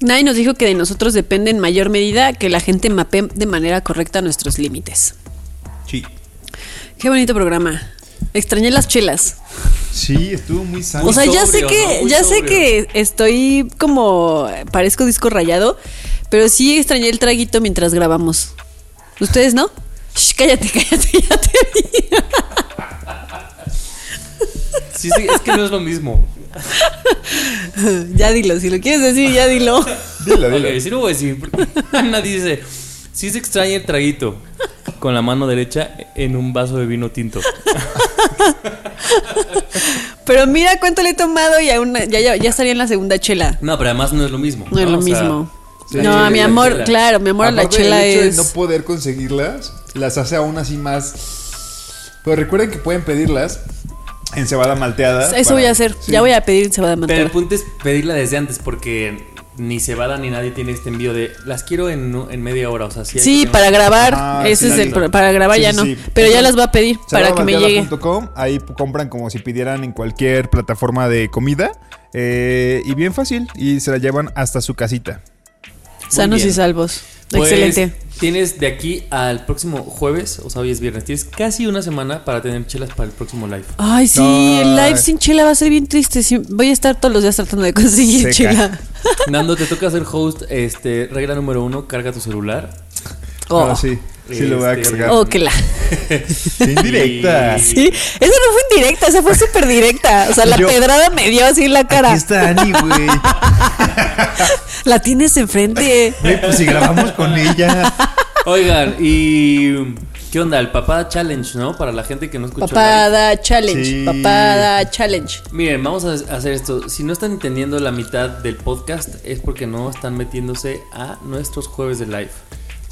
Nadie nos dijo que de nosotros depende en mayor medida que la gente mapee de manera correcta nuestros límites. Sí. Qué bonito programa. Extrañé las chelas. Sí, estuvo muy sano. O sea, ya sé que, ya sé que estoy como parezco disco rayado, pero sí extrañé el traguito mientras grabamos. ¿Ustedes no? Shh, cállate, *laughs* cállate, ya te vi. Sí, sí, es que no es lo mismo. *laughs* Ya dilo, si lo quieres decir, ya dilo. *laughs* Dilo, dilo. Ok, sí lo voy a decir. *laughs* Ana dice: Sí se extraña el traguito con la mano derecha en un vaso de vino tinto. Pero mira cuánto le he tomado y aún ya, ya, ya estaría en la segunda chela. No, pero además no es lo mismo. No es lo O sea, mismo. sí, no, mi la amor, chela. claro, mi amor, la Aparte, chela el hecho es. de no poder conseguirlas las hace aún así más. Pero recuerden que pueden pedirlas. En cebada malteada. Eso para- voy a hacer. sí. Ya voy a pedir cebada Pero el punto es pedirla desde antes porque ni Cebada ni nadie tiene este envío de las quiero en, en media hora. O sea, sí, hay Sí, para grabar. Ese sí, es el para grabar Sí, ya sí, no. sí. Pero ya las va a pedir para que me llegue. Cebadamalteada.com, Ahí compran como si pidieran en cualquier plataforma de comida. eh, y bien fácil. Y se la llevan hasta su casita. Sanos y salvos. Pues, Excelente. Tienes de aquí al próximo jueves, o sea, hoy es viernes, tienes casi una semana para tener chelas para el próximo live. Ay, sí, No. el live sin chela va a ser bien triste. voy a estar todos los días tratando de conseguir Seca. chela. *laughs* Nando, te toca ser host. Este, regla número uno, carga tu celular. Oh, Ah, sí, sí lo voy a Este, cargar. oh, que la. Indirecta. Sí, esa no fue indirecta, esa fue súper directa. O sea, la Yo- pedrada me dio así en la cara. Aquí está Ani, güey. *laughs* La tienes enfrente. Güey, pues si grabamos con ella. Oigan, y. ¿Qué onda? El Papada Challenge, ¿no? Para la gente que no escuchó. Papada challenge, Sí. papada challenge. Miren, vamos a hacer esto. Si no están entendiendo la mitad del podcast, es porque no están metiéndose a nuestros jueves de live.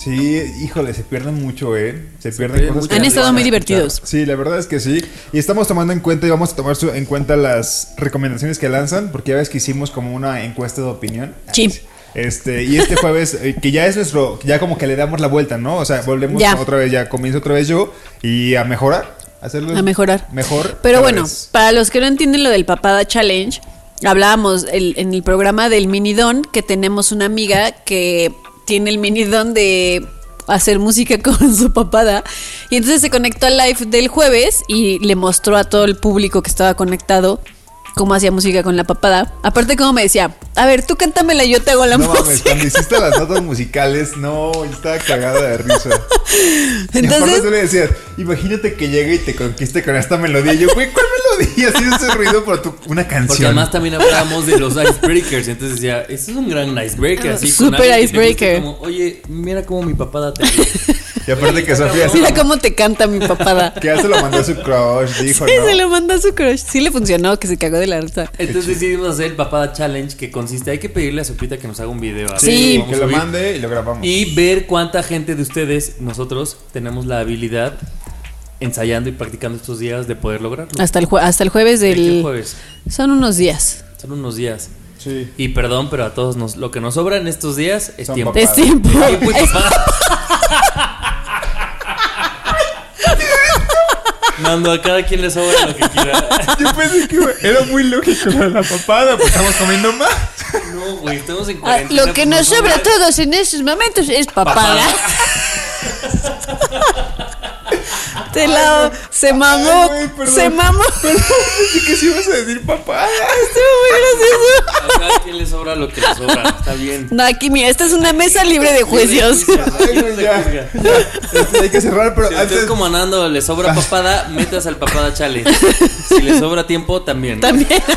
Sí, híjole, se pierden mucho, ¿eh? Se pierden pierden cosas mucho. que Han estado muy divertidos. Sí, la verdad es que sí. Y estamos tomando en cuenta y vamos a tomar su- en cuenta las recomendaciones que lanzan, porque ya ves que hicimos como una encuesta de opinión. Sí. Este, y este jueves, eh, que ya es nuestro, ya como que le damos la vuelta, ¿no? O sea, volvemos Ya. otra vez, ya comienzo otra vez yo y a mejorar, hacerlo A mejorar. mejor. Pero bueno, vez. para los que no entienden lo del papada challenge, hablábamos el- en el programa del minidón que tenemos una amiga que tiene el minidón de hacer música *laughs* con su papada y entonces se conectó al live del jueves y le mostró a todo el público que estaba conectado cómo hacía música con la papada. Aparte como me decía, a ver, tú cántamela y yo te hago la No mames, música. cuando hiciste las notas musicales, no, estaba cagada de risa. *laughs* y aparte Entonces, tú le decías, imagínate que llegue y te conquiste con esta melodía. Y yo, güey, ¿cuál *laughs* melodía? Así ese ruido por tu, una canción. Porque además también hablábamos de los icebreakers. Entonces decía, este es un gran icebreaker. Así, con Super icebreaker. Como, Oye, mira cómo mi papada te. Y aparte que Sofía se mira cómo te canta mi papada. *laughs* que ya se lo mandó a su crush, dijo, Sí, ¿no? se lo mandó a su crush. Sí le funcionó, que se cagó de la risa. Entonces decidimos hacer el papada challenge que consiste, hay que pedirle a Sopita que nos haga un video. Sí. vamos que lo mande y lo grabamos. Y ver cuánta gente de ustedes, nosotros, tenemos la habilidad ensayando y practicando estos días de poder lograrlo. Hasta el, jue- hasta el jueves ¿De qué del... jueves? Son unos días. Son unos días. Sí. Y perdón, pero a todos nos, lo que nos sobra en estos días es Son tiempo. Es tiempo. *laughs* Papada. *laughs* Nando, a cada quien le sobra lo que quiera. Yo pensé que era muy lógico la papada, pues estamos comiendo más. No, güey, estamos en Ah, lo que pues, nos no sobra a todos en estos momentos es papada. *laughs* Te la... Se mamó. Ay, güey, perdón. se mamó. *laughs* Pensé que sí ibas a decir papada. Estuvo muy gracioso. A cada quien le sobra lo que le sobra. Está bien. No, aquí mira, esta es una mesa libre de juicios. Ay, güey, ya. Este, hay que cerrar, pero Si usted antes. como a Nando le sobra papada, metas al papada challenge. Si le sobra tiempo, también. También. *laughs*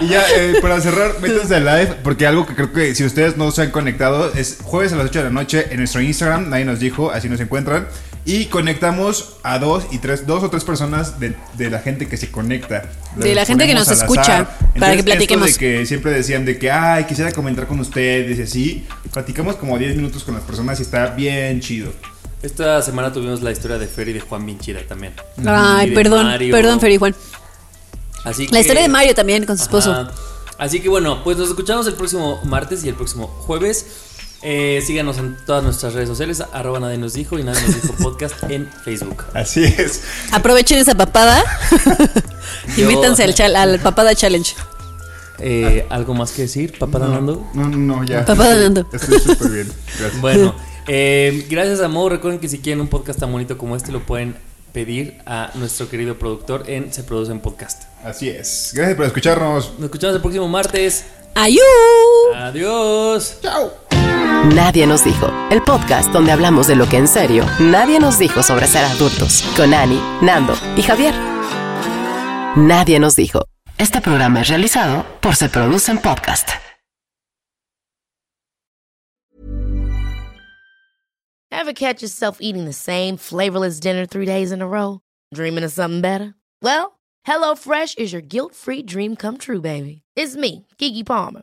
Y ya, eh, para cerrar, métanse al live, porque algo que creo que si ustedes no se han conectado es jueves a las 8 de la noche en nuestro Instagram, nadie nos dijo, así nos encuentran. Y conectamos a dos y tres, dos o tres personas de, de la gente que se conecta. De la gente que nos escucha, azar. para que platiquemos. esto de que siempre decían de que, ay, quisiera comentar con ustedes y así. Platicamos como 10 minutos con las personas y está bien chido. Esta semana tuvimos la historia de Fer y de Juan bien chida también. Ay, perdón, Mario. perdón, Fer y Juan. Así La que- historia de Mario también con su esposo. Ajá. Así que bueno, pues nos escuchamos el próximo martes y el próximo jueves. Eh, síganos en todas nuestras redes sociales, arroba nadie nos dijo y nadie nos dijo podcast en Facebook. *laughs* Así es. Aprovechen esa papada *laughs* métanse al, chal- al papada challenge. Eh, ¿Algo más que decir, papá Nando? No, no, no, ya. Papá Nando. Estoy súper bien. Gracias. Bueno, eh, gracias a Mo. Recuerden que si quieren un podcast tan bonito como este, lo pueden pedir a nuestro querido productor en Se Produce en Podcast. Así es. Gracias por escucharnos. Nos escuchamos el próximo martes. ¡Ayú! Adiós. Chao. Nadie nos dijo. El podcast donde hablamos de lo que en serio nadie nos dijo sobre ser adultos. Con Ani, Nando y Javier. Nadie nos dijo. Este programa es realizado por Se Produce en Podcast. Ever catch yourself eating the same flavorless dinner three days in a row? Dreaming of something better? Well, HelloFresh is your guilt-free dream come true, baby. It's me, Kiki Palmer.